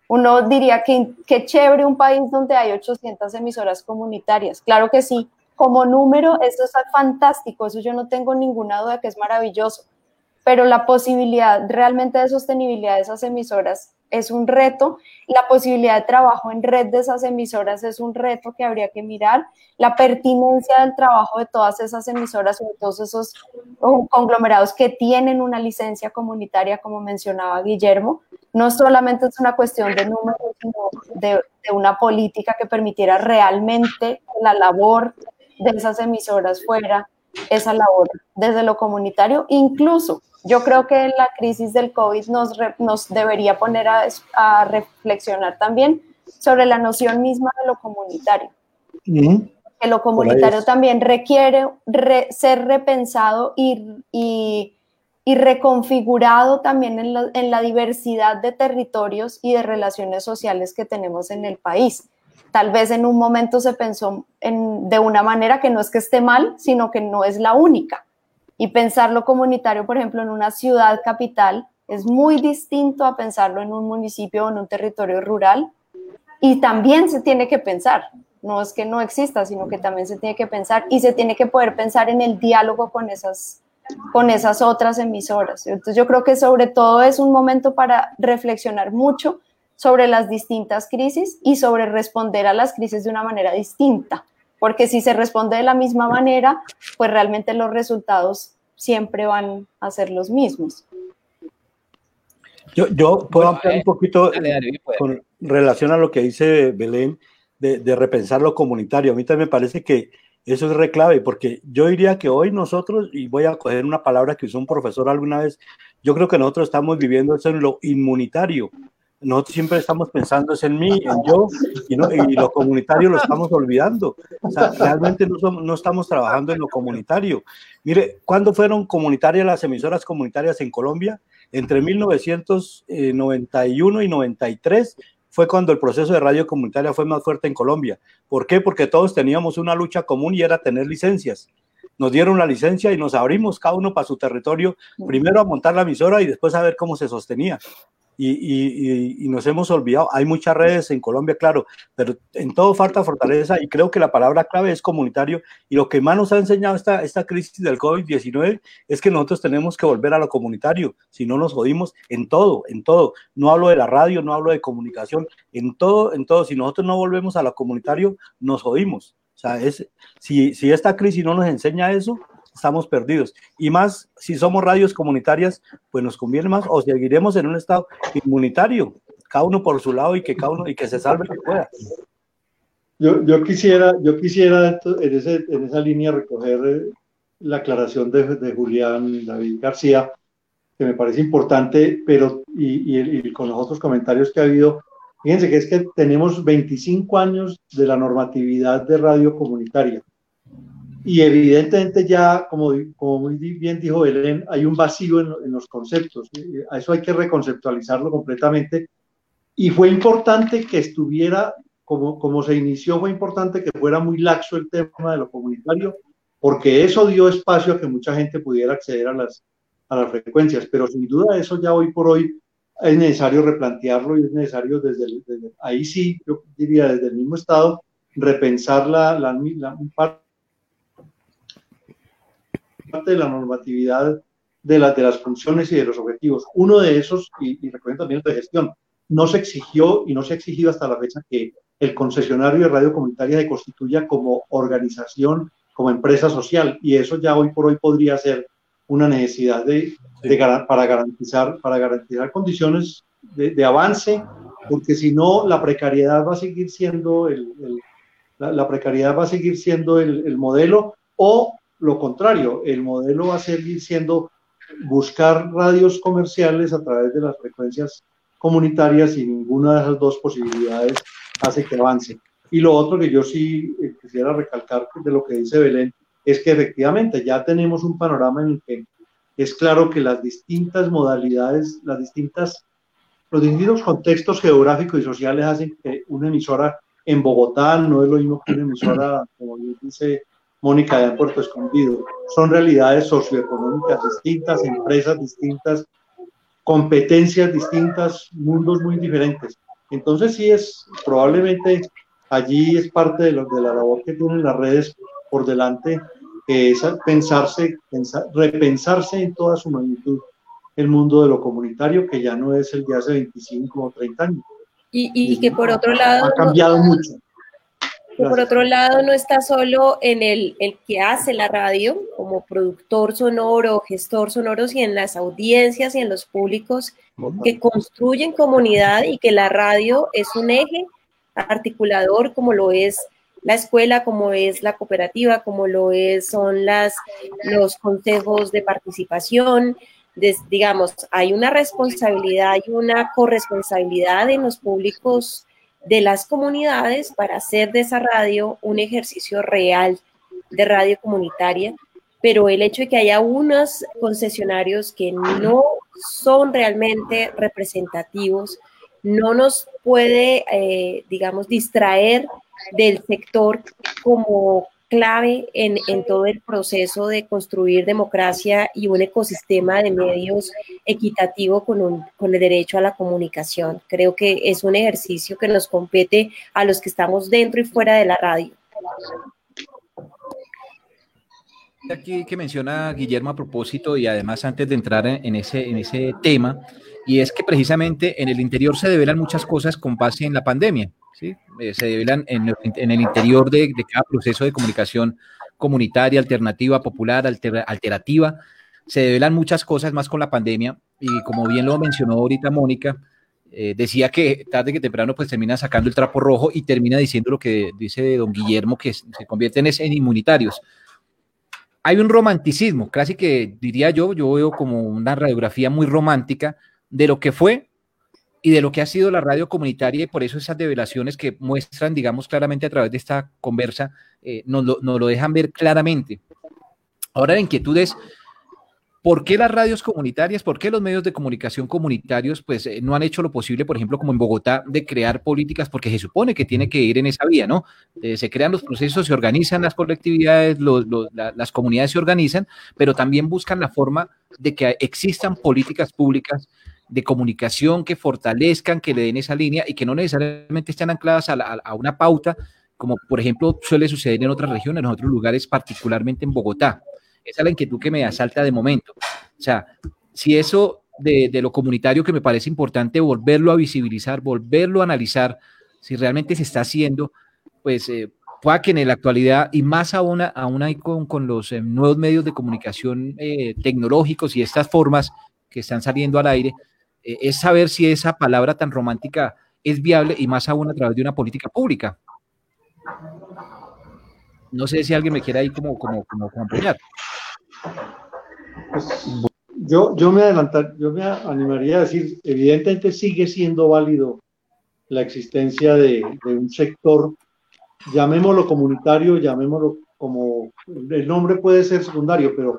Speaker 13: Uno diría que, que chévere un país donde hay 800 emisoras comunitarias. Claro que sí, como número eso es fantástico, eso yo no tengo ninguna duda que es maravilloso, pero la posibilidad realmente de sostenibilidad de esas emisoras es un reto, la posibilidad de trabajo en red de esas emisoras es un reto que habría que mirar, la pertinencia del trabajo de todas esas emisoras, sobre todos esos conglomerados que tienen una licencia comunitaria, como mencionaba Guillermo, no solamente es una cuestión de números, sino de, de una política que permitiera realmente la labor de esas emisoras fuera esa labor desde lo comunitario, incluso yo creo que la crisis del COVID nos, nos debería poner a, reflexionar también sobre la noción misma de lo comunitario. Que lo comunitario también requiere ser repensado y, y, reconfigurado también en la, en la diversidad de territorios y de relaciones sociales que tenemos en el país. Tal vez en un momento se pensó en, de una manera que no es que esté mal, sino que no es la única y pensarlo comunitario, por ejemplo, en una ciudad capital es muy distinto a pensarlo en un municipio o en un territorio rural. Y también se tiene que pensar, no es que no exista, sino que también se tiene que pensar y se tiene que poder pensar en el diálogo con esas, con esas otras emisoras. Entonces yo creo que sobre todo es un momento para reflexionar mucho sobre las distintas crisis y sobre responder a las crisis de una manera distinta porque si se responde de la misma manera, pues realmente los resultados siempre van a ser los mismos.
Speaker 10: Yo, yo puedo ampliar un poquito con relación a lo que dice Belén de, de, repensar lo comunitario. A mí también me parece que eso es reclave, porque yo diría que hoy nosotros, y voy a coger una palabra que usó un profesor alguna vez, yo creo que nosotros estamos viviendo eso en lo inmunitario nosotros siempre estamos pensando es en mí, en yo, y, no, y lo comunitario lo estamos olvidando. Realmente no, no, estamos trabajando en lo comunitario. Mire, ¿cuándo fueron comunitarias las emisoras comunitarias en Colombia? Entre 1991 y 93 fue cuando el proceso de radio comunitaria fue más fuerte en Colombia. ¿Por qué? Porque todos teníamos una lucha común y era tener licencias nos dieron la licencia y nos abrimos cada uno para su territorio, primero a montar la emisora y después a ver cómo se sostenía y, nos hemos olvidado. Hay muchas redes en Colombia, claro, pero en todo falta fortaleza y creo que la palabra clave es comunitario y lo que más nos ha enseñado esta, esta crisis del COVID-19 es que nosotros tenemos que volver a lo comunitario, si no nos jodimos en todo, en todo. No hablo de la radio, no hablo de comunicación, en todo, en todo. Si nosotros no volvemos a lo comunitario, nos jodimos. O sea, es, si, si esta crisis no nos enseña eso, estamos perdidos. Y más, si somos radios comunitarias, pues nos conviene más o seguiremos en un estado inmunitario, cada uno por su lado y que cada uno y que se salve que pueda.
Speaker 11: Yo, yo quisiera, yo quisiera en, ese, en esa línea recoger eh, la aclaración de, de, Julián David García, que me parece importante, pero y, y, con los otros comentarios que ha habido, fíjense que es que tenemos 25 años de la normatividad de radio comunitaria. Y evidentemente ya, como, como muy bien dijo Belén, hay un vacío en, en, los conceptos. A eso hay que reconceptualizarlo completamente. Y fue importante que estuviera, como, como se inició, fue importante que fuera muy laxo el tema de lo comunitario, porque eso dio espacio a que mucha gente pudiera acceder a las, a las frecuencias. Pero sin duda eso ya hoy por hoy es necesario replantearlo y es necesario desde, desde ahí sí, yo diría desde el mismo estado, repensar la, la, la parte de la normatividad de, la, de las funciones y de los objetivos. Uno de esos, y, y recuerden también de gestión, no se exigió y no se ha exigido hasta la fecha que el concesionario de radio comunitaria se constituya como organización, como empresa social, y eso ya hoy por hoy podría ser una necesidad de, para, garantizar, para garantizar condiciones de, avance, porque si no, la precariedad va a seguir siendo el, la, precariedad va a seguir siendo el, el modelo o lo contrario, el modelo va a seguir siendo buscar radios comerciales a través de las frecuencias comunitarias y ninguna de esas dos posibilidades hace que avance. Y lo otro que yo sí eh, quisiera recalcar de lo que dice Belén es que efectivamente ya tenemos un panorama en el que es claro que las distintas modalidades, las distintas, los distintos contextos geográficos y sociales hacen que una emisora en Bogotá no es lo mismo que una emisora, como dice Mónica de Puerto Escondido. Son realidades socioeconómicas distintas, empresas distintas, competencias distintas, mundos muy diferentes. Entonces sí es, probablemente allí es parte de, lo, de la labor que tienen las redes por delante, que es pensarse, repensarse en toda su magnitud el mundo de lo comunitario, que ya no es el de hace 25 o 30 años.
Speaker 9: Y, y que por otro lado...
Speaker 11: Ha cambiado mucho
Speaker 9: por otro lado, no está solo en el, el, que hace la radio como productor sonoro, gestor sonoro, sino en las audiencias y en los públicos que construyen comunidad y que la radio es un eje articulador como lo es la escuela, como es la cooperativa, como lo es, son las, los consejos de participación. digamos, hay una responsabilidad, hay una corresponsabilidad en los públicos de las comunidades para hacer de esa radio un ejercicio real de radio comunitaria, pero el hecho de que haya unos concesionarios que no son realmente representativos no nos puede, eh, digamos, distraer del sector como clave en, todo el proceso de construir democracia y un ecosistema de medios equitativo con, con el derecho a la comunicación. Creo que es un ejercicio que nos compete a los que estamos dentro y fuera de la radio.
Speaker 3: Aquí que menciona Guillermo a propósito y además antes de entrar en ese tema, y es que precisamente en el interior se develan muchas cosas con base en la pandemia. Eh, se develan en, el interior de, cada proceso de comunicación comunitaria, alternativa, popular, alterativa. Se develan muchas cosas más con la pandemia y como bien lo mencionó ahorita Mónica, eh, decía que tarde que temprano pues termina sacando el trapo rojo y termina diciendo lo que dice don Guillermo, que se convierten en inmunitarios. Hay un romanticismo, casi que diría yo, yo veo como una radiografía muy romántica de lo que fue y de lo que ha sido la radio comunitaria y por eso esas develaciones que muestran, digamos, claramente a través de esta conversa, eh, nos, lo, dejan ver claramente. Ahora la inquietud es, ¿por qué las radios comunitarias, por qué los medios de comunicación comunitarios, pues eh, no han hecho lo posible, por ejemplo, como en Bogotá, de crear políticas, porque se supone que tiene que ir en esa vía, ¿no? Eh, se crean los procesos, se organizan las colectividades, las comunidades se organizan, pero también buscan la forma de que existan políticas públicas de comunicación que fortalezcan, que le den esa línea y que no necesariamente estén ancladas a, una pauta, como por ejemplo suele suceder en otras regiones, en otros lugares, particularmente en Bogotá. Esa es la inquietud que me asalta de momento. O sea, si eso de, lo comunitario que me parece importante volverlo a visibilizar, volverlo a analizar, si realmente se está haciendo, pues eh, pueda que en la actualidad y más aún, aún hay con, con los eh, nuevos medios de comunicación eh, tecnológicos y estas formas que están saliendo al aire, eh, es saber si esa palabra tan romántica es viable y más aún a través de una política pública. No sé si alguien me quiere ahí como, como, como, apoyar.
Speaker 11: Pues, yo, yo, me adelantar, yo me animaría a decir, evidentemente sigue siendo válido la existencia de un sector, llamémoslo comunitario, llamémoslo como, el nombre puede ser secundario, pero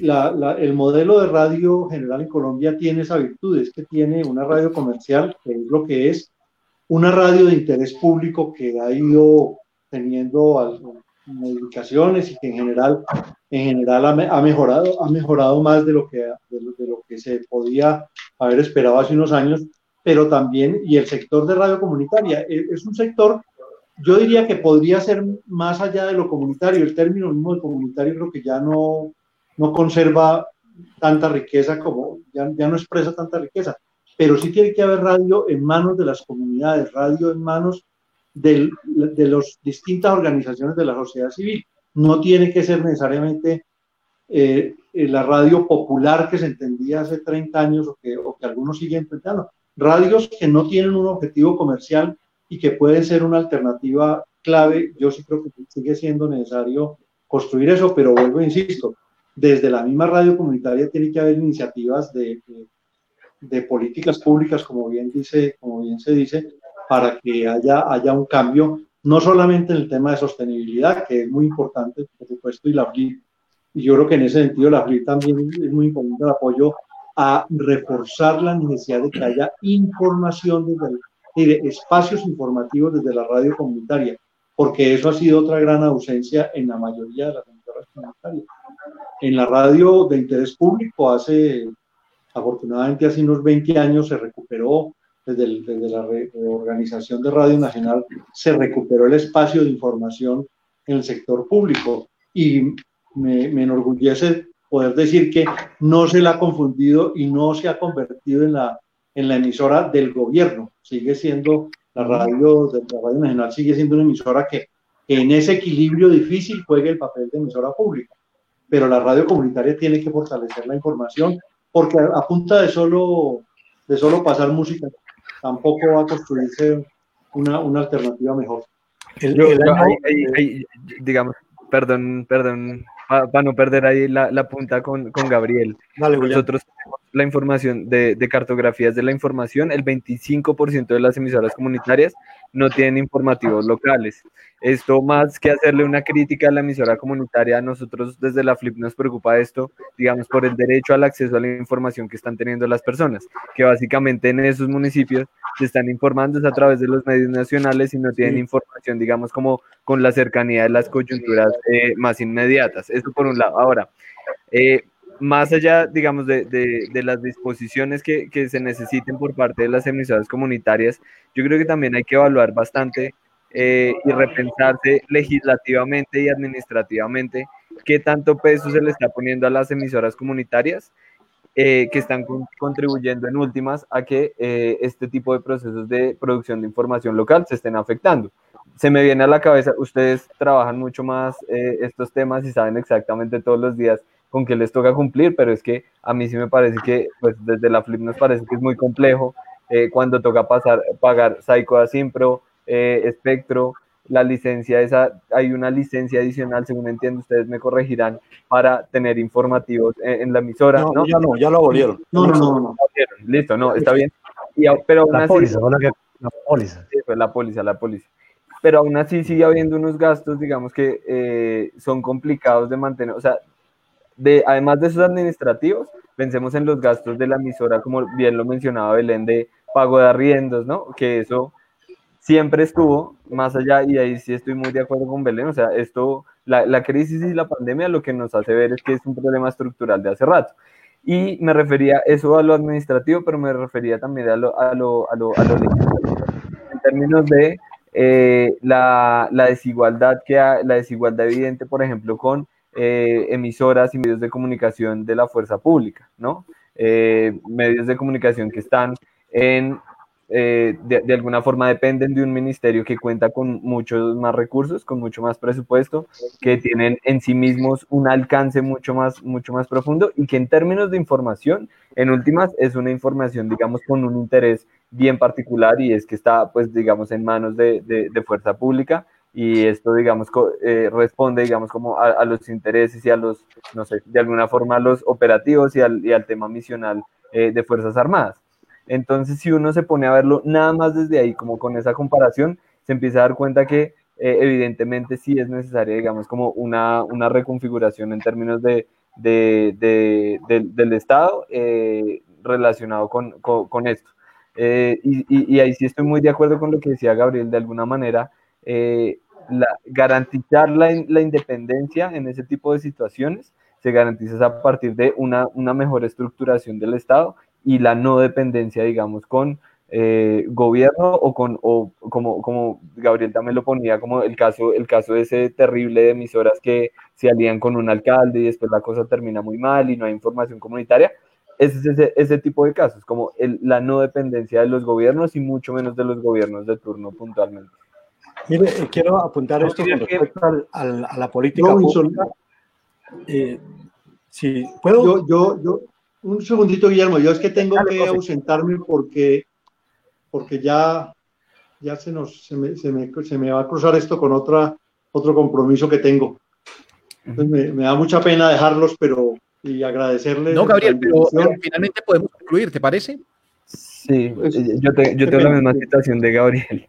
Speaker 11: el modelo de radio general en Colombia tiene esa virtud, es que tiene una radio comercial, que es lo que es, una radio de interés público que ha ido teniendo modificaciones y que en general, en general ha, mejorado, ha mejorado más de lo, que, de lo, que se podía haber esperado hace unos años, pero también, y el sector de radio comunitaria, e, es un sector yo diría que podría ser más allá de lo comunitario. El término mismo de comunitario creo que ya no, no conserva tanta riqueza como, ya, ya no expresa tanta riqueza, pero sí tiene que haber radio en manos de las comunidades, radio en manos de las distintas organizaciones de la sociedad civil. No tiene que ser necesariamente eh, la radio popular que se entendía hace 30 años o que, o que algunos siguen intentando. Radios que no tienen un objetivo comercial y que pueden ser una alternativa clave. Yo sí creo que sigue siendo necesario construir eso, pero vuelvo, insisto, desde la misma radio comunitaria tiene que haber iniciativas de, políticas públicas, como bien, se dice, para que haya, un cambio, no solamente en el tema de sostenibilidad, que es muy importante, por supuesto, y la FLIP, y yo creo que en ese sentido la FLIP también es muy importante el apoyo a reforzar la necesidad de que haya información desde de espacios informativos desde la radio comunitaria, porque eso ha sido otra gran ausencia en la mayoría de las emisoras comunitarias en la radio de interés público hace, afortunadamente hace unos 20 años se recuperó, desde, desde la reorganización de Radio Nacional, se recuperó el espacio de información en el sector público. Y me, me enorgullece poder decir que no se la ha confundido y no se ha convertido en la, en la emisora del gobierno. Sigue siendo la radio, de la radio nacional, sigue siendo una emisora que, que en ese equilibrio difícil juegue el papel de emisora pública. Pero la radio comunitaria tiene que fortalecer la información porque a, punta de solo, de solo pasar música tampoco va a construirse una, una alternativa mejor.
Speaker 8: digamos, perdón, perdón, para no perder ahí la, la punta con, con Gabriel. Nosotros tenemos la información de, de, cartografías de la información, el 25% de las emisoras comunitarias no tienen informativos locales. Esto más que hacerle una crítica a la emisora comunitaria, a nosotros desde la FLIP nos preocupa esto, digamos, por el derecho al acceso a la información que están teniendo las personas, que básicamente en esos municipios se están informando a través de los medios nacionales y no tienen información, digamos, como con la cercanía de las coyunturas eh, más inmediatas. Esto por un lado. Ahora, eh, más allá, digamos, de, de, las disposiciones que, que, se necesiten por parte de las emisoras comunitarias, yo creo que también hay que evaluar bastante eh, y repensarse legislativamente y administrativamente qué tanto peso se le está poniendo a las emisoras comunitarias eh, que están contribuyendo en últimas a que eh, este tipo de procesos de producción de información local se estén afectando. Se me viene a la cabeza, ustedes trabajan mucho más estos temas y saben exactamente todos los días con qué les toca cumplir, pero es que a mí sí me parece que, pues desde la Flip nos parece que es muy complejo cuando toca pasar, pagar Psycho a Simpro, eh, espectro, la licencia esa, hay una licencia adicional, según entiendo, ustedes me corregirán, para tener informativos en, la emisora.
Speaker 10: No, ya no, ya lo abolieron.
Speaker 11: No, no, no, no.
Speaker 8: Listo, no, está bien. Y, pero aún la, así, póliza, la póliza. Sí, pues la póliza, la póliza. Pero aún así sigue habiendo unos gastos, digamos, que eh, son complicados de mantener. O sea, de, además de esos administrativos, pensemos en los gastos de la emisora, como bien lo mencionaba Belén, de pago de arriendos, ¿no? Que eso siempre estuvo más allá, y ahí sí estoy muy de acuerdo con Belén, o sea, esto, la, la, crisis y la pandemia lo que nos hace ver es que es un problema estructural de hace rato. Y me refería eso a lo administrativo, pero me refería también a lo, a lo, a lo, a lo en términos de eh, la, la, desigualdad que hay, la desigualdad evidente, por ejemplo, con eh, emisoras y medios de comunicación de la fuerza pública, ¿no? Eh, medios de comunicación que están en eh, de, alguna forma dependen de un ministerio que cuenta con muchos más recursos, con mucho más presupuesto, que tienen en sí mismos un alcance mucho más, mucho más profundo y que en términos de información, en últimas, es una información, digamos, con un interés bien particular y es que está, pues, digamos, en manos de, de, fuerza pública y esto, digamos, eh, responde, digamos, como a, los intereses y a los, no sé, de alguna forma a los operativos y al, y al tema misional eh, de Fuerzas Armadas. Entonces, si uno se pone a verlo nada más desde ahí, como con esa comparación, se empieza a dar cuenta que eh, evidentemente sí es necesaria, digamos, como una, una reconfiguración en términos de, de, del Estado relacionado con, con, esto. Eh, y, y, ahí sí estoy muy de acuerdo con lo que decía Gabriel, de alguna manera, la, garantizar la, la, independencia en ese tipo de situaciones se garantiza a partir de una, una mejor estructuración del Estado y la no dependencia, digamos, con eh, gobierno o con, o como, como Gabriel también lo ponía, como el caso, el caso ese terrible de emisoras que se alían con un alcalde y después la cosa termina muy mal y no hay información comunitaria. Ese es ese, ese tipo de casos, como el, la no dependencia de los gobiernos y mucho menos de los gobiernos de turno puntualmente.
Speaker 10: Mire, eh, quiero apuntar esto con respecto al, a la política pública. Eh, si puedo.
Speaker 11: Yo, yo, yo, un segundito, Guillermo. Yo es que tengo que ausentarme porque, porque ya, ya se, nos, se me, se, me, se, me, va a cruzar esto con otra, otro compromiso que tengo. Entonces me, da mucha pena dejarlos, pero y agradecerles.
Speaker 3: No, Gabriel, pero, finalmente podemos concluir, ¿te parece?
Speaker 8: Sí, pues, yo, yo tengo la misma situación de Gabriel.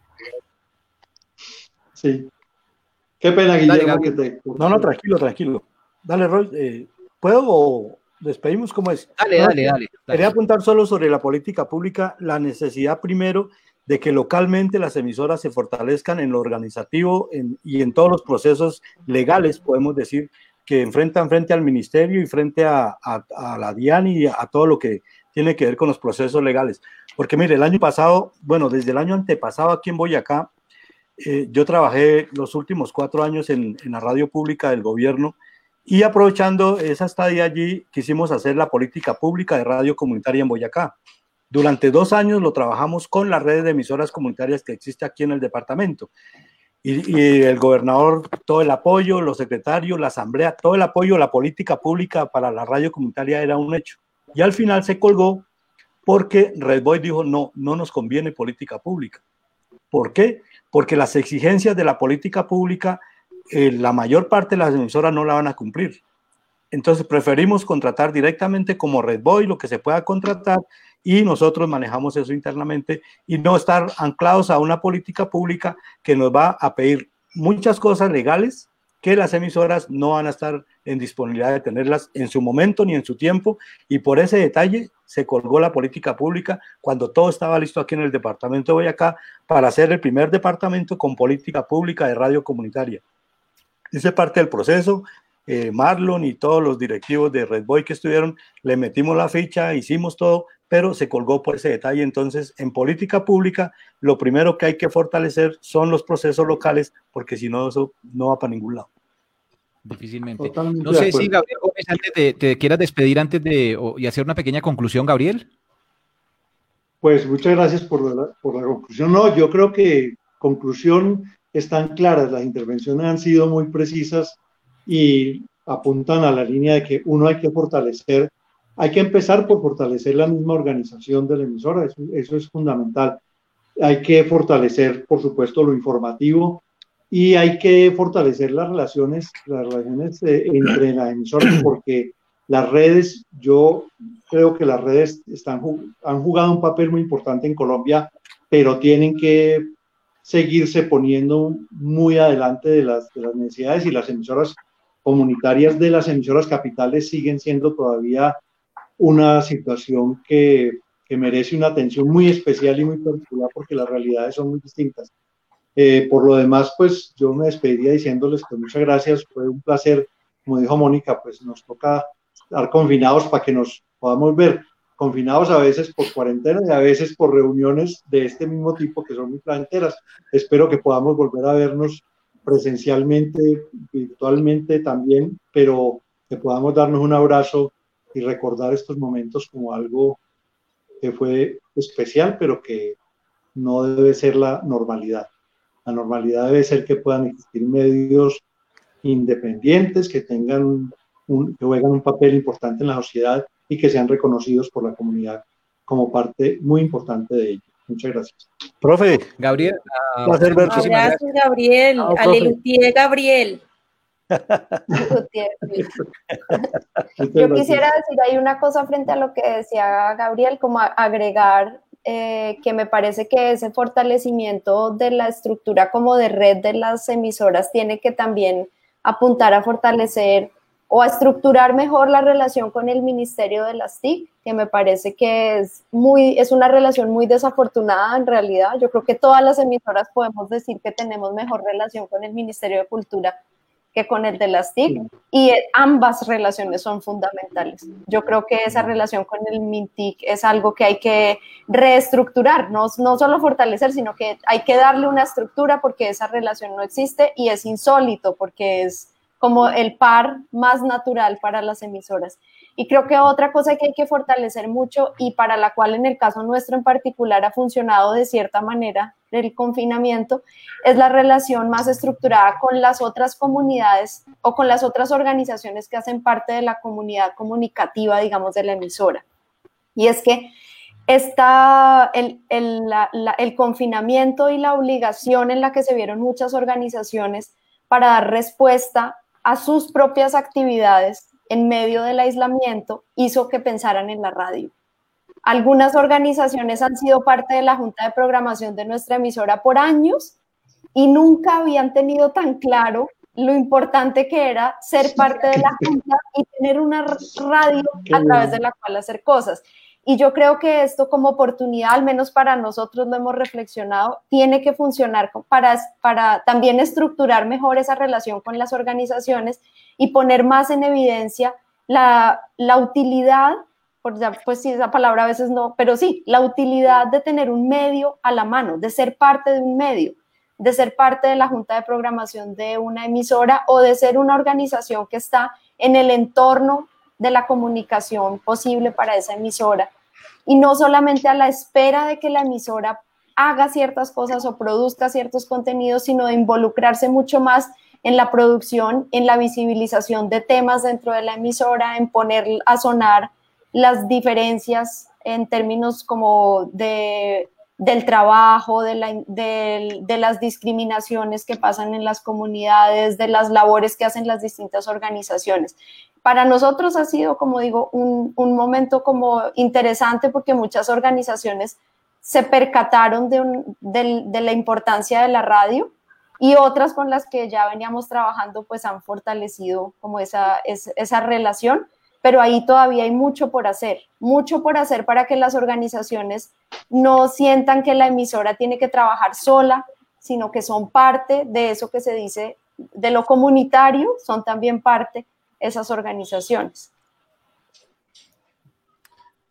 Speaker 11: Sí. Qué pena, Guillermo, que te...
Speaker 10: No, no, tranquilo, tranquilo. Dale, Roy, eh, ¿puedo despedimos como es.
Speaker 3: Dale, dale, dale,
Speaker 10: Quería apuntar solo sobre la política pública, la necesidad primero de que localmente las emisoras se fortalezcan en lo organizativo y en todos los procesos legales, podemos decir, que enfrentan frente al ministerio y frente a, a, la DIAN y a, todo lo que tiene que ver con los procesos legales. Porque mire, el año pasado, bueno, desde el año antepasado aquí en Boyacá, eh, yo trabajé los últimos cuatro años en, la radio pública del gobierno y aprovechando esa estadía allí, quisimos hacer la política pública de radio comunitaria en Boyacá. Durante dos años lo trabajamos con la red de emisoras comunitarias que existe aquí en el departamento. Y, y, el gobernador, todo el apoyo, los secretarios, la asamblea, todo el apoyo, la política pública para la radio comunitaria era un hecho. Y al final se colgó porque Red Boy dijo, no, no nos conviene política pública. ¿Por qué? Porque las exigencias de la política pública, eh, la mayor parte de las emisoras no la van a cumplir. Entonces preferimos contratar directamente como Red Boy lo que se pueda contratar y nosotros manejamos eso internamente y no estar anclados a una política pública que nos va a pedir muchas cosas legales que las emisoras no van a estar en disponibilidad de tenerlas en su momento ni en su tiempo y por ese detalle se colgó la política pública cuando todo estaba listo aquí en el departamento de Boyacá para ser el primer departamento con política pública de radio comunitaria. Hice parte del proceso, eh, Marlon y todos los directivos de Red Boy que estuvieron, le metimos la ficha, hicimos todo, pero se colgó por ese detalle. Entonces, en política pública, lo primero que hay que fortalecer son los procesos locales, porque si no, eso no va para ningún lado.
Speaker 3: Difícilmente. Totalmente no sé si Gabriel Gómez, antes de, te quieras despedir antes de o, y hacer una pequeña conclusión, Gabriel.
Speaker 11: Pues muchas gracias por la, por la conclusión. No, yo creo que conclusión están claras, las intervenciones han sido muy precisas y apuntan a la línea de que uno hay que fortalecer hay que empezar por fortalecer la misma organización de la emisora, eso, es fundamental. Hay que fortalecer, por supuesto, lo informativo y hay que fortalecer las relaciones, las relaciones eh, entre las emisoras, porque las redes, yo creo que las redes están, han jugado un papel muy importante en Colombia, pero tienen que seguirse poniendo muy adelante de las, de las necesidades y las emisoras comunitarias de las emisoras capitales siguen siendo todavía una situación que, que, merece una atención muy especial y muy particular porque las realidades son muy distintas. Eh, por lo demás, pues yo me despediría diciéndoles que muchas gracias, fue un placer, como dijo Mónica, pues nos toca estar confinados para que nos podamos ver, confinados a veces por cuarentena y a veces por reuniones de este mismo tipo que son muy placenteras. Espero que podamos volver a vernos presencialmente, virtualmente también, pero que podamos darnos un abrazo y recordar estos momentos como algo que fue especial, pero que no debe ser la normalidad. La normalidad debe ser que puedan existir medios independientes, que tengan un, que juegan un papel importante en la sociedad y que sean reconocidos por la comunidad como parte muy importante de ello. Muchas gracias.
Speaker 3: Profe. Gabriel.
Speaker 13: Uh, gracias, Gabriel. Aleluya, Gabriel. Yo quisiera decir hay una cosa frente a lo que decía Gabriel, como agregar eh, que me parece que ese fortalecimiento de la estructura como de red de las emisoras tiene que también apuntar a fortalecer o a estructurar mejor la relación con el Ministerio de las TIC, que me parece que es, muy, es una relación muy desafortunada en realidad. Yo creo que todas las emisoras podemos decir que tenemos mejor relación con el Ministerio de Cultura que con el de las TIC y ambas relaciones son fundamentales. Yo creo que esa relación con el MINTIC es algo que hay que reestructurar, no, no solo fortalecer, sino que hay que darle una estructura porque esa relación no existe y es insólito porque es como el par más natural para las emisoras. Y creo que otra cosa que hay que fortalecer mucho y para la cual en el caso nuestro en particular ha funcionado de cierta manera el confinamiento es la relación más estructurada con las otras comunidades o con las otras organizaciones que hacen parte de la comunidad comunicativa, digamos, de la emisora. Y es que está el, el, el confinamiento y la obligación en la que se vieron muchas organizaciones para dar respuesta a sus propias actividades en medio del aislamiento hizo que pensaran en la radio. Algunas organizaciones han sido parte de la junta de programación de nuestra emisora por años y nunca habían tenido tan claro lo importante que era ser parte de la junta y tener una radio a través de la cual hacer cosas. Y yo creo que esto como oportunidad, al menos para nosotros lo hemos reflexionado, tiene que funcionar para, para también estructurar mejor esa relación con las organizaciones y poner más en evidencia la, la utilidad por pues sí, esa palabra a veces no, pero sí, la utilidad de tener un medio a la mano, de ser parte de un medio, de ser parte de la junta de programación de una emisora o de ser una organización que está en el entorno de la comunicación posible para esa emisora. Y no solamente a la espera de que la emisora haga ciertas cosas o produzca ciertos contenidos, sino de involucrarse mucho más en la producción, en la visibilización de temas dentro de la emisora, en poner a sonar las diferencias en términos como de, del trabajo, de, la, de, las discriminaciones que pasan en las comunidades, de las labores que hacen las distintas organizaciones. Para nosotros ha sido, como digo, un, un momento como interesante porque muchas organizaciones se percataron de, de, la importancia de la radio y otras con las que ya veníamos trabajando pues han fortalecido como esa, esa relación, pero ahí todavía hay mucho por hacer, mucho por hacer para que las organizaciones no sientan que la emisora tiene que trabajar sola, sino que son parte de eso que se dice de lo comunitario, son también parte esas organizaciones.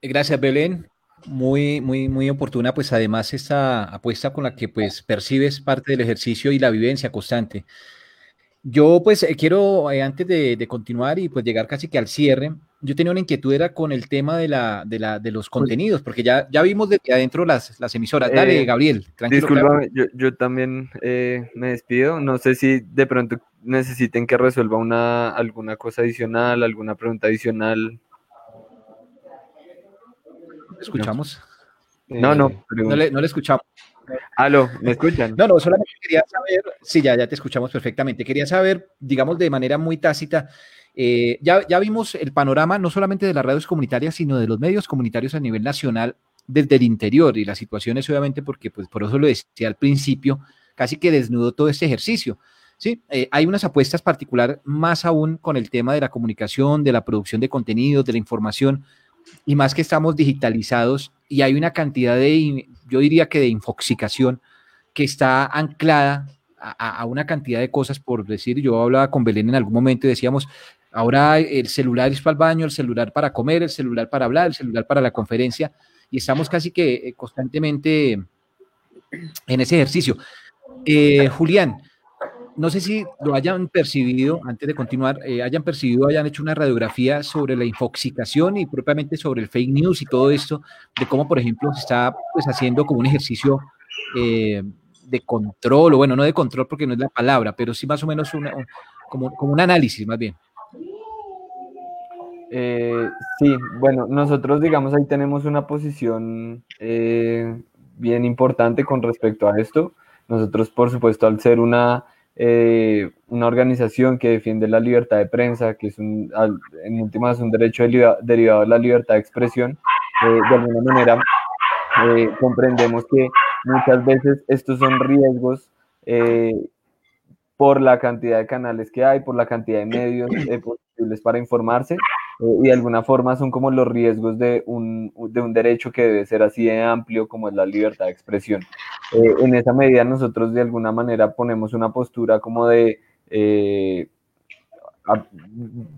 Speaker 3: Gracias, Belén muy, muy, muy oportuna, pues además esta apuesta con la que pues percibes parte del ejercicio y la vivencia constante. Yo pues eh, quiero, eh, antes de, continuar y pues llegar casi que al cierre, yo tenía una inquietud era con el tema de, la, de, la, de los contenidos, porque ya, ya vimos desde adentro las, las emisoras. Dale,
Speaker 8: eh,
Speaker 3: Gabriel,
Speaker 8: tranquilo. yo, yo, también me despido. No sé si de pronto necesiten que resuelva una, alguna cosa adicional, alguna pregunta adicional
Speaker 3: escuchamos?
Speaker 8: No, no.
Speaker 3: No le, no le escuchamos.
Speaker 8: Aló, ¿me escuchan?
Speaker 3: No, no, solamente quería saber, sí, ya, ya te escuchamos perfectamente. Quería saber, digamos, de manera muy tácita, eh, ya, ya vimos el panorama no solamente de las radios comunitarias, sino de los medios comunitarios a nivel nacional desde el interior y las situaciones, obviamente, porque pues por eso lo decía al principio, casi que desnudó todo este ejercicio. Sí, eh, hay unas apuestas particular más aún con el tema de la comunicación, de la producción de contenidos, de la información, y más que estamos digitalizados y hay una cantidad de, yo diría que de infoxicación que está anclada a, una cantidad de cosas, por decir, yo hablaba con Belén en algún momento y decíamos, ahora el celular es para el baño, el celular para comer, el celular para hablar, el celular para la conferencia, y estamos casi que eh, constantemente en ese ejercicio. Eh, Julián, no sé si lo hayan percibido, antes de continuar, eh, hayan percibido, hayan hecho una radiografía sobre la infoxicación y propiamente sobre el fake news y todo esto, de cómo, por ejemplo, se está pues, haciendo como un ejercicio eh, de control, o bueno, no de control porque no es la palabra, pero sí más o menos como, como un análisis más bien.
Speaker 8: Eh, sí, bueno, nosotros digamos ahí tenemos una posición bien importante con respecto a esto. Nosotros, por supuesto, al ser una eh, una organización que defiende la libertad de prensa, que es un, en últimas un derecho derivado de la libertad de expresión, eh, de alguna manera eh, comprendemos que muchas veces estos son riesgos por la cantidad de canales que hay, por la cantidad de medios posibles para informarse, y de alguna forma son como los riesgos de un, de un, derecho que debe ser así de amplio como es la libertad de expresión. Eh, en esa medida nosotros de alguna manera ponemos una postura como de, eh,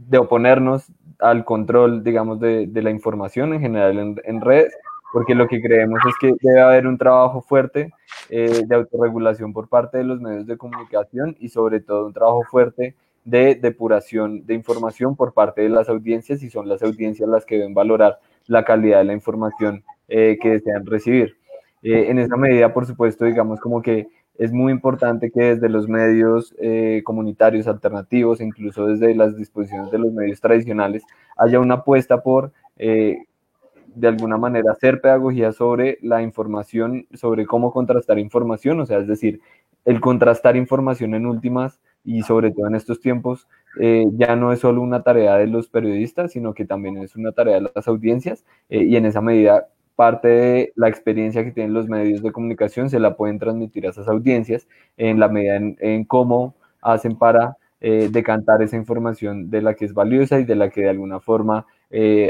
Speaker 8: de oponernos al control, digamos, de, de la información en general en, en, redes, porque lo que creemos es que debe haber un trabajo fuerte eh, de autorregulación por parte de los medios de comunicación y sobre todo un trabajo fuerte de depuración de información por parte de las audiencias y son las audiencias las que deben valorar la calidad de la información que desean recibir. Eh, en esa medida, por supuesto, digamos como que es muy importante que desde los medios eh, comunitarios alternativos, incluso desde las disposiciones de los medios tradicionales, haya una apuesta por, de alguna manera, hacer pedagogía sobre la información, sobre cómo contrastar información, o sea, es decir, el contrastar información en últimas y sobre todo en estos tiempos eh, ya no es solo una tarea de los periodistas, sino que también es una tarea de las audiencias eh, y en esa medida parte de la experiencia que tienen los medios de comunicación se la pueden transmitir a esas audiencias en la medida en, cómo hacen para eh, decantar esa información de la que es valiosa y de la que de alguna forma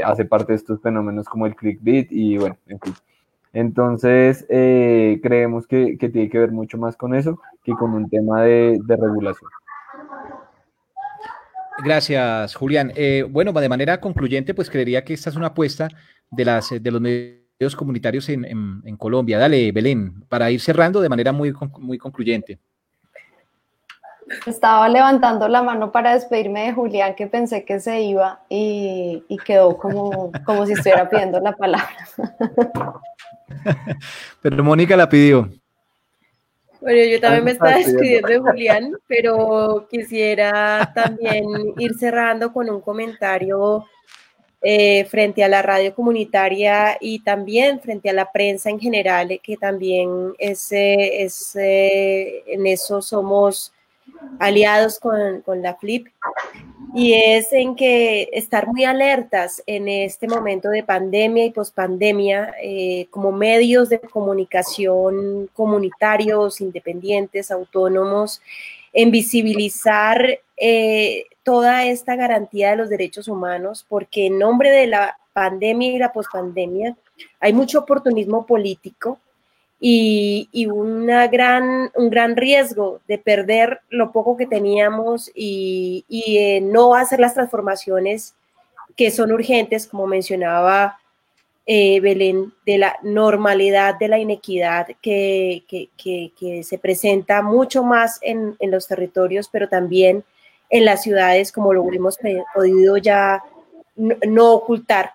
Speaker 8: hace parte de estos fenómenos como el clickbait y bueno, en fin. Entonces, creemos que, tiene que ver mucho más con eso que con un tema de, regulación.
Speaker 3: Gracias, Julián. Eh, bueno, de manera concluyente, pues creería que esta es una apuesta de, las, de los medios comunitarios en, en, Colombia. Dale, Belén, para ir cerrando de manera muy, muy concluyente.
Speaker 13: Estaba levantando la mano para despedirme de Julián, que pensé que se iba y, y quedó como, como si estuviera pidiendo la palabra.
Speaker 3: Pero Mónica la pidió.
Speaker 9: Bueno, yo también me estaba despidiendo de Julián, pero quisiera también ir cerrando con un comentario eh, frente a la radio comunitaria y también frente a la prensa en general, que también es, es en eso somos aliados con, con la FLIP y es en que estar muy alertas en este momento de pandemia y pospandemia eh, como medios de comunicación comunitarios, independientes, autónomos, en visibilizar eh, toda esta garantía de los derechos humanos, porque en nombre de la pandemia y la pospandemia hay mucho oportunismo político y, una gran, un gran riesgo de perder lo poco que teníamos y, y no hacer las transformaciones que son urgentes, como mencionaba eh, Belén, de la normalidad de la inequidad que, que, que, se presenta mucho más en, en, los territorios, pero también en las ciudades, como lo hemos podido ya no, ocultar.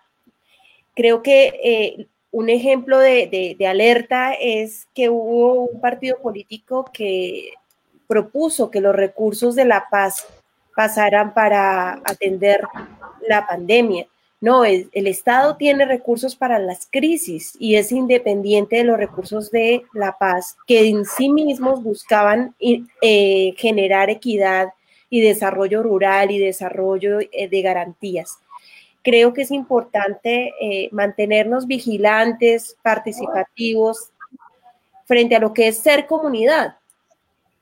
Speaker 9: Creo que eh, un ejemplo de, alerta es que hubo un partido político que propuso que los recursos de la paz pasaran para atender la pandemia. No, el, Estado tiene recursos para las crisis y es independiente de los recursos de la paz, que en sí mismos buscaban eh, generar equidad y desarrollo rural y desarrollo eh, de garantías creo que es importante eh, mantenernos vigilantes, participativos frente a lo que es ser comunidad.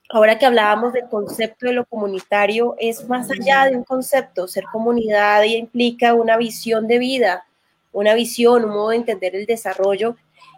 Speaker 9: Ahora que hablábamos del concepto de lo comunitario, es más allá de un concepto. Ser comunidad implica una visión de vida, una visión, un modo de entender el desarrollo.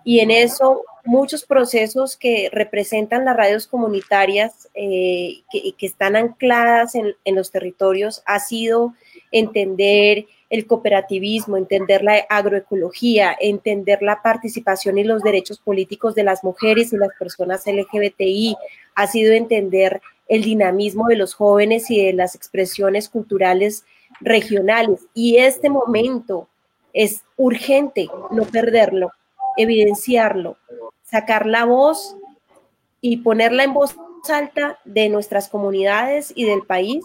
Speaker 9: Y en eso muchos procesos que representan las radios comunitarias, eh, que, están ancladas en, en los territorios, ha sido entender el cooperativismo, entender la agroecología, entender la participación y los derechos políticos de las mujeres y las personas LGBTI, ha sido entender el dinamismo de los jóvenes y de las expresiones culturales regionales. Y este momento es urgente no perderlo, evidenciarlo, sacar la voz y ponerla en voz alta de nuestras comunidades y del país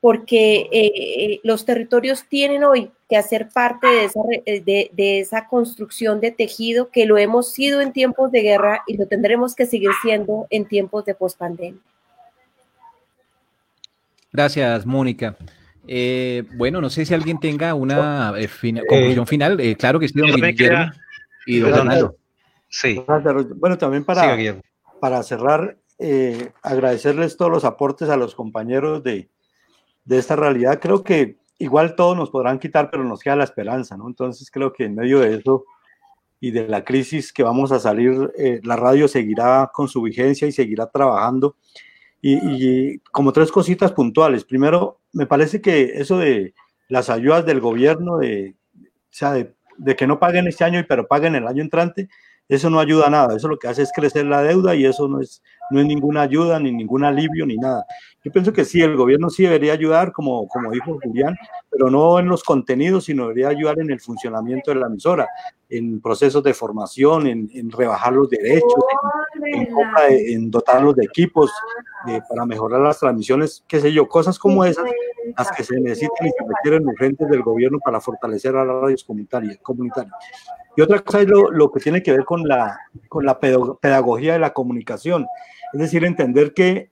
Speaker 9: porque eh, eh, los territorios tienen hoy que hacer parte de esa, eh, de, esa, construcción de tejido que lo hemos sido en tiempos de guerra y lo tendremos que seguir siendo en tiempos de pospandemia.
Speaker 3: Gracias, Mónica. bueno, no sé si alguien tenga una conclusión final. claro que sí, don Guillermo
Speaker 10: y don Sí. Bueno, también para, para cerrar, agradecerles todos los aportes a los compañeros de, de esta realidad, creo que igual todos nos podrán quitar, pero nos queda la esperanza, ¿no? Entonces creo que en medio de eso y de la crisis que vamos a salir, eh, la radio seguirá con su vigencia y seguirá trabajando. Y, como tres cositas puntuales. Primero, me parece que eso de las ayudas del gobierno, de, o sea, de, de que no paguen este año, pero paguen el año entrante, eso no ayuda a nada, eso lo que hace es crecer la deuda y eso no es, no es ninguna ayuda, ni ningún alivio, ni nada. Yo pienso que sí, el gobierno sí debería ayudar, como, como dijo Julián, pero no en los contenidos, sino debería ayudar en el funcionamiento de la emisora, en procesos de formación, en, rebajar los derechos, en, dotarlos de equipos para mejorar las transmisiones, qué sé yo, cosas como esas, las que se necesitan y se requieren urgentes del gobierno para fortalecer a las radios comunitarias. comunitarias. Y otra cosa es lo, lo, que tiene que ver con la, con la pedagogía de la comunicación, es decir, entender que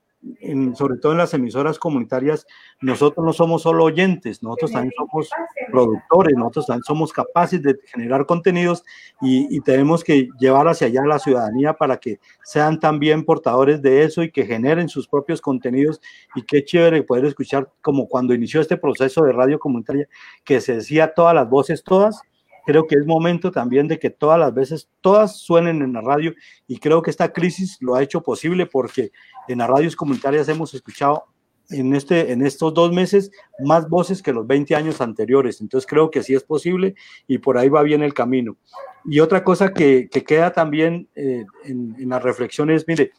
Speaker 10: sobre todo en las emisoras comunitarias, nosotros no somos solo oyentes, nosotros también somos productores, nosotros también somos capaces de generar contenidos y, y, tenemos que llevar hacia allá a la ciudadanía para que sean también portadores de eso y que generen sus propios contenidos. Y qué chévere poder escuchar como cuando inició este proceso de radio comunitaria, que se decía todas las voces, todas, creo que es momento también de que todas las veces, todas suenen en la radio y creo que esta crisis lo ha hecho posible porque en las radios comunitarias hemos escuchado en, este, en estos dos meses más voces que los 20 años anteriores. Entonces creo que sí es posible y por ahí va bien el camino. Y otra cosa que, queda también eh, en, en las reflexiones, mire,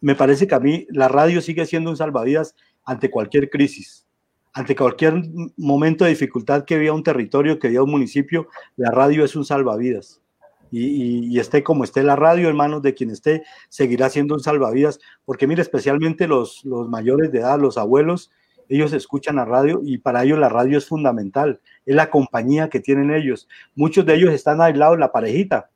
Speaker 10: me parece que a mí la radio sigue siendo un salvavidas ante cualquier crisis, ante cualquier momento de dificultad que viva un territorio, que viva un municipio, la radio es un salvavidas. Y, esté como esté la radio en manos de quien esté, seguirá siendo un salvavidas, porque mire, especialmente los, mayores de edad, los abuelos, ellos escuchan la radio y para ellos la radio es fundamental, es la compañía que tienen ellos. Muchos de ellos están aislados, la parejita,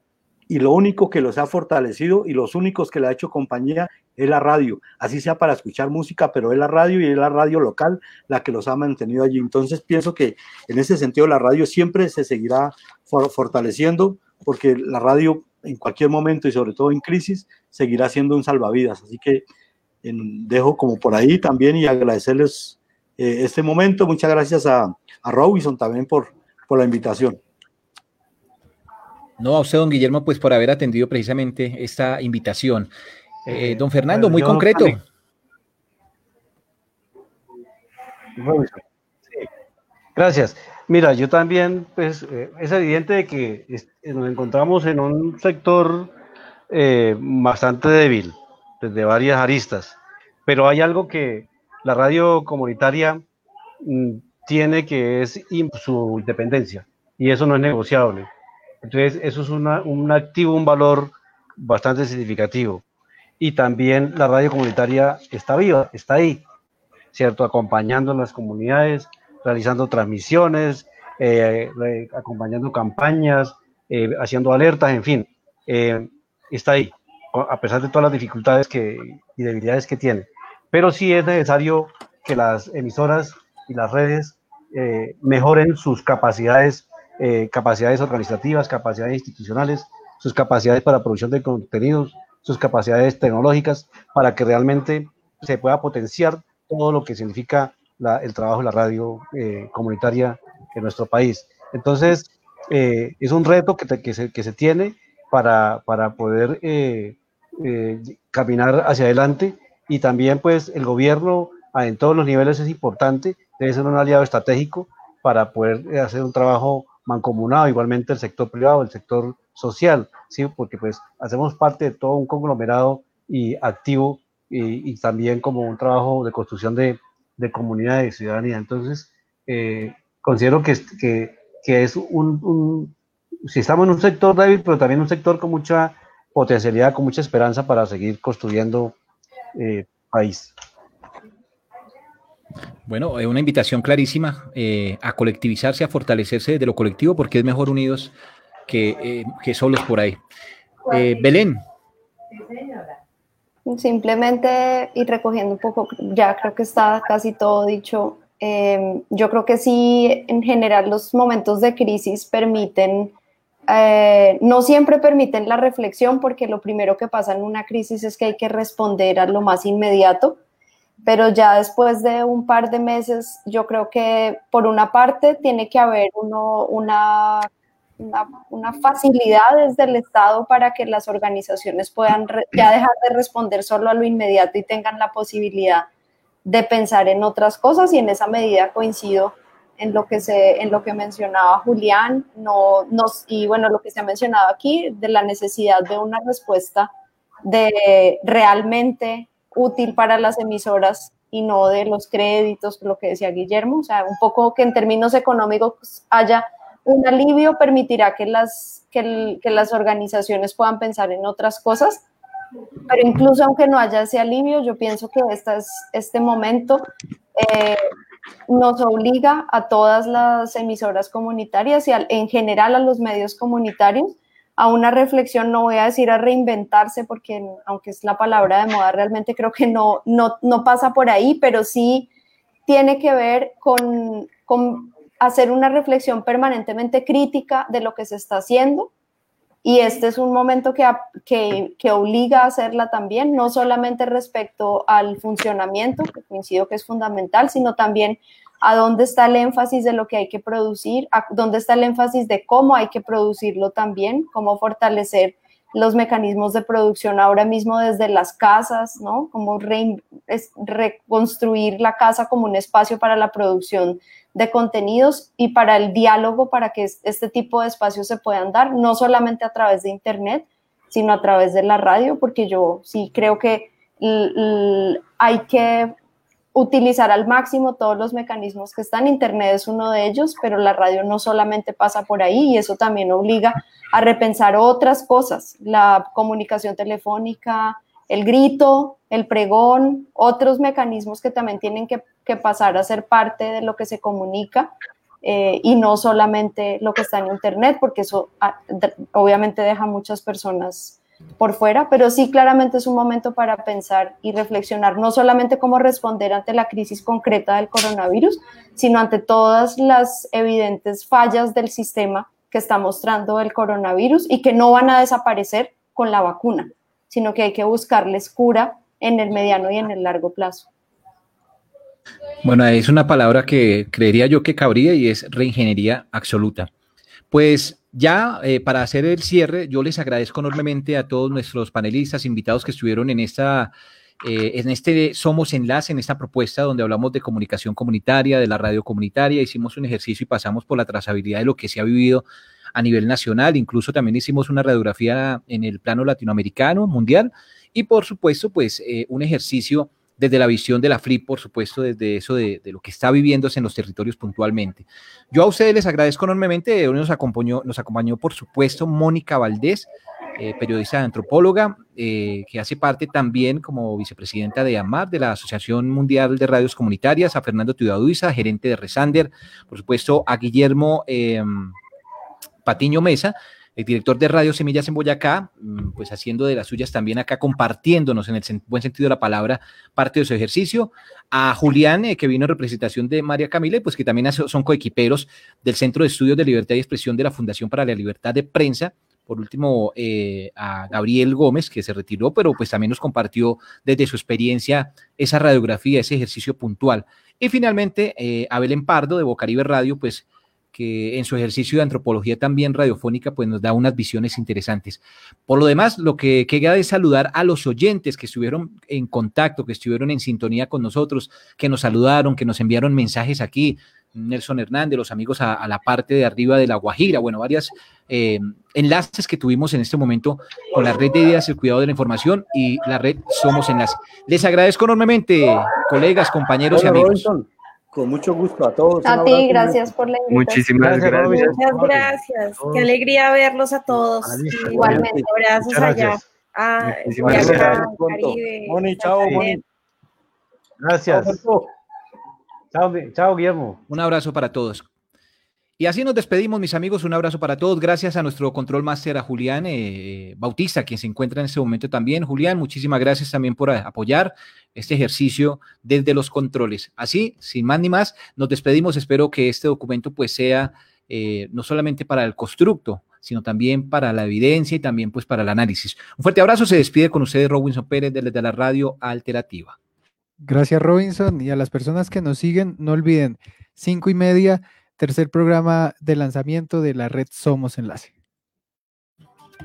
Speaker 10: y lo único que los ha fortalecido y los únicos que le ha hecho compañía es la radio, así sea para escuchar música, pero es la radio y es la radio local la que los ha mantenido allí. Entonces pienso que en ese sentido la radio siempre se seguirá fortaleciendo porque la radio en cualquier momento y sobre todo en crisis seguirá siendo un salvavidas. Así que dejo como por ahí también y agradecerles eh, este momento. Muchas gracias a, a Robinson también por, por la invitación.
Speaker 3: No, a usted, don Guillermo, pues por haber atendido precisamente esta invitación. Eh, don Fernando, muy concreto.
Speaker 12: Gracias. Mira, yo también, pues eh, es evidente de que nos encontramos en un sector eh, bastante débil, desde varias aristas, pero hay algo que la radio comunitaria mm, tiene que es su independencia, y eso no es negociable. Entonces, eso es un activo, un valor bastante significativo. Y también la radio comunitaria está viva, está ahí, ¿cierto? Acompañando a las comunidades, realizando transmisiones, eh, acompañando campañas, eh, haciendo alertas, en fin, eh, está ahí, a pesar de todas las dificultades que, y debilidades que tiene. Pero sí es necesario que las emisoras y las redes mejoren sus capacidades capacidades organizativas, capacidades institucionales, sus capacidades para producción de contenidos, sus capacidades tecnológicas, para que realmente se pueda potenciar todo lo que significa el trabajo de la radio eh, comunitaria en nuestro país. Entonces, eh, es un reto que, que, se, que se, tiene para, para poder caminar hacia adelante y también pues el gobierno en todos los niveles es importante, debe ser un aliado estratégico para poder hacer un trabajo mancomunado, igualmente el sector privado, el sector social, ¿sí? porque pues hacemos parte de todo un conglomerado y activo y, también como un trabajo de construcción de, de comunidad y ciudadanía. Entonces, eh, considero que, que, que es un, un, si estamos en un sector débil, pero también un sector con mucha potencialidad, con mucha esperanza para seguir construyendo eh, país.
Speaker 3: Bueno, es una invitación clarísima eh, a colectivizarse, a fortalecerse desde lo colectivo, porque es mejor unidos que, eh, solos por ahí. Eh, Belén.
Speaker 13: Simplemente ir recogiendo un poco, ya creo que está casi todo dicho. Em, yo creo que sí, en general, los momentos de crisis permiten, no siempre permiten la reflexión, porque lo primero que pasa en una crisis es que hay que responder a lo más inmediato pero ya después de un par de meses, yo creo que por una parte tiene que haber uno, una, una, facilidad desde el Estado para que las organizaciones puedan ya dejar de responder solo a lo inmediato y tengan la posibilidad de pensar en otras cosas. Y en esa medida coincido en lo que se en lo que mencionaba Julián. No nos y bueno lo que se ha mencionado aquí de la necesidad de una respuesta de realmente útil para las emisoras y no de los créditos, lo que decía Guillermo, o sea, un poco que en términos económicos haya un alivio, permitirá que las, que, las organizaciones puedan pensar en otras cosas, pero incluso aunque no haya ese alivio, yo pienso que esta es, este momento eh, nos obliga a todas las emisoras comunitarias y en general a los medios comunitarios a una reflexión, no voy a decir a reinventarse, porque aunque es la palabra de moda, realmente creo que no, no, no pasa por ahí, pero sí tiene que ver con, con hacer una reflexión permanentemente crítica de lo que se está haciendo. Y este es un momento que, que, que, obliga a hacerla también, no solamente respecto al funcionamiento, que coincido que es fundamental, sino también a dónde está el énfasis de lo que hay que producir, a dónde está el énfasis de cómo hay que producirlo también, cómo fortalecer los mecanismos de producción ahora mismo desde las casas, ¿no? Como reconstruir la casa como un espacio para la producción de contenidos y para el diálogo, para que este tipo de espacios se puedan dar, no solamente a través de Internet, sino a través de la radio, porque yo sí creo que hay que utilizar al máximo todos los mecanismos que están. Internet es uno de ellos, pero la radio no solamente pasa por ahí y eso también obliga a repensar otras cosas, la comunicación telefónica, el grito, el pregón, otros mecanismos que también tienen que, pasar a ser parte de lo que se comunica eh, y no solamente lo que está en Internet, porque eso ah, obviamente deja muchas personas por fuera, pero sí claramente es un momento para pensar y reflexionar no solamente cómo responder ante la crisis concreta del coronavirus, sino ante todas las evidentes fallas del sistema que está mostrando el coronavirus y que no van a desaparecer con la vacuna, sino que hay que buscarles cura en el mediano y en el largo plazo.
Speaker 3: Bueno, es una palabra que creería yo que cabría y es reingeniería absoluta. Pues ya eh, para hacer el cierre, yo les agradezco enormemente a todos nuestros panelistas, invitados que estuvieron en esta eh, en este Somos Enlace, en esta propuesta donde hablamos de comunicación comunitaria, de la radio comunitaria, hicimos un ejercicio y pasamos por la trazabilidad de lo que se ha vivido a nivel nacional, incluso también hicimos una radiografía en el plano latinoamericano, mundial, y por supuesto, pues eh, un ejercicio desde la visión de la FRIP, por supuesto, desde eso de, lo que está viviéndose en los territorios puntualmente. Yo a ustedes les agradezco enormemente, nos acompañó, nos acompañó por supuesto, Mónica Valdés, eh, periodista antropóloga, eh, que hace parte también como vicepresidenta de AMAR, de la Asociación Mundial de Radios Comunitarias, a Fernando Tudaduiza, gerente de Resander, por supuesto, a Guillermo em, Patiño Mesa, el director de Radio Semillas en Boyacá, mm, pues haciendo de las suyas también acá, compartiéndonos en el buen sentido de la palabra parte de su ejercicio. A Julián, eh, que vino en representación de María Camila, pues que también son coequiperos del Centro de Estudios de Libertad y Expresión de la Fundación para la Libertad de Prensa. Por último, eh, a Gabriel Gómez, que se retiró, pero pues también nos compartió desde su experiencia esa radiografía, ese ejercicio puntual. Y finalmente, eh, a Belén de Bocaribe Radio, pues que en su ejercicio de antropología también radiofónica, pues nos da unas visiones interesantes. Por lo demás, lo que queda es saludar a los oyentes que estuvieron en contacto, que estuvieron en sintonía con nosotros, que nos saludaron, que nos enviaron mensajes aquí. Nelson Hernández, los amigos a, la parte de arriba de la Guajira, bueno, varias eh, enlaces que tuvimos en este momento con la red de ideas, el cuidado de la información y la red Somos Enlace. Les agradezco enormemente, colegas, compañeros y amigos.
Speaker 10: Con mucho gusto a todos.
Speaker 13: A ti, gracias por la invitación.
Speaker 8: Muchísimas gracias.
Speaker 9: Muchas gracias. Qué alegría verlos a todos. Igualmente, abrazos allá. Ah,
Speaker 10: Muchísimas gracias. Moni, chao, Moni.
Speaker 12: Gracias. Chao, chao, Guillermo.
Speaker 3: Un abrazo para todos. Y así nos despedimos, mis amigos. Un abrazo para todos. Gracias a nuestro control máster, a Julián eh, Bautista, quien se encuentra en este momento también. Julián, muchísimas gracias también por apoyar este ejercicio desde los controles. Así, sin más ni más, nos despedimos. Espero que este documento pues sea eh, no solamente para el constructo, sino también para la evidencia y también pues para el análisis. Un fuerte abrazo. Se despide con ustedes Robinson Pérez desde la radio alternativa.
Speaker 14: Gracias, Robinson. Y a las personas que nos siguen, no olviden, cinco y media tercer programa de lanzamiento de la red Somos Enlace.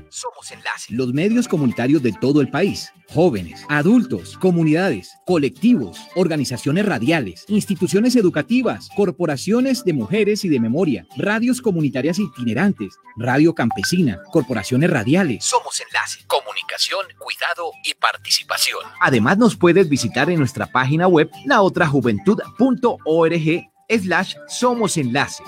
Speaker 1: Somos Enlace. Los medios comunitarios de todo el país. Jóvenes, adultos, comunidades, colectivos, organizaciones radiales, instituciones educativas, corporaciones de mujeres y de memoria, radios comunitarias itinerantes, radio campesina, corporaciones radiales. Somos Enlace. Comunicación, cuidado y participación. Además nos puedes visitar en nuestra página web laotrajuventud.org slash somos enlace.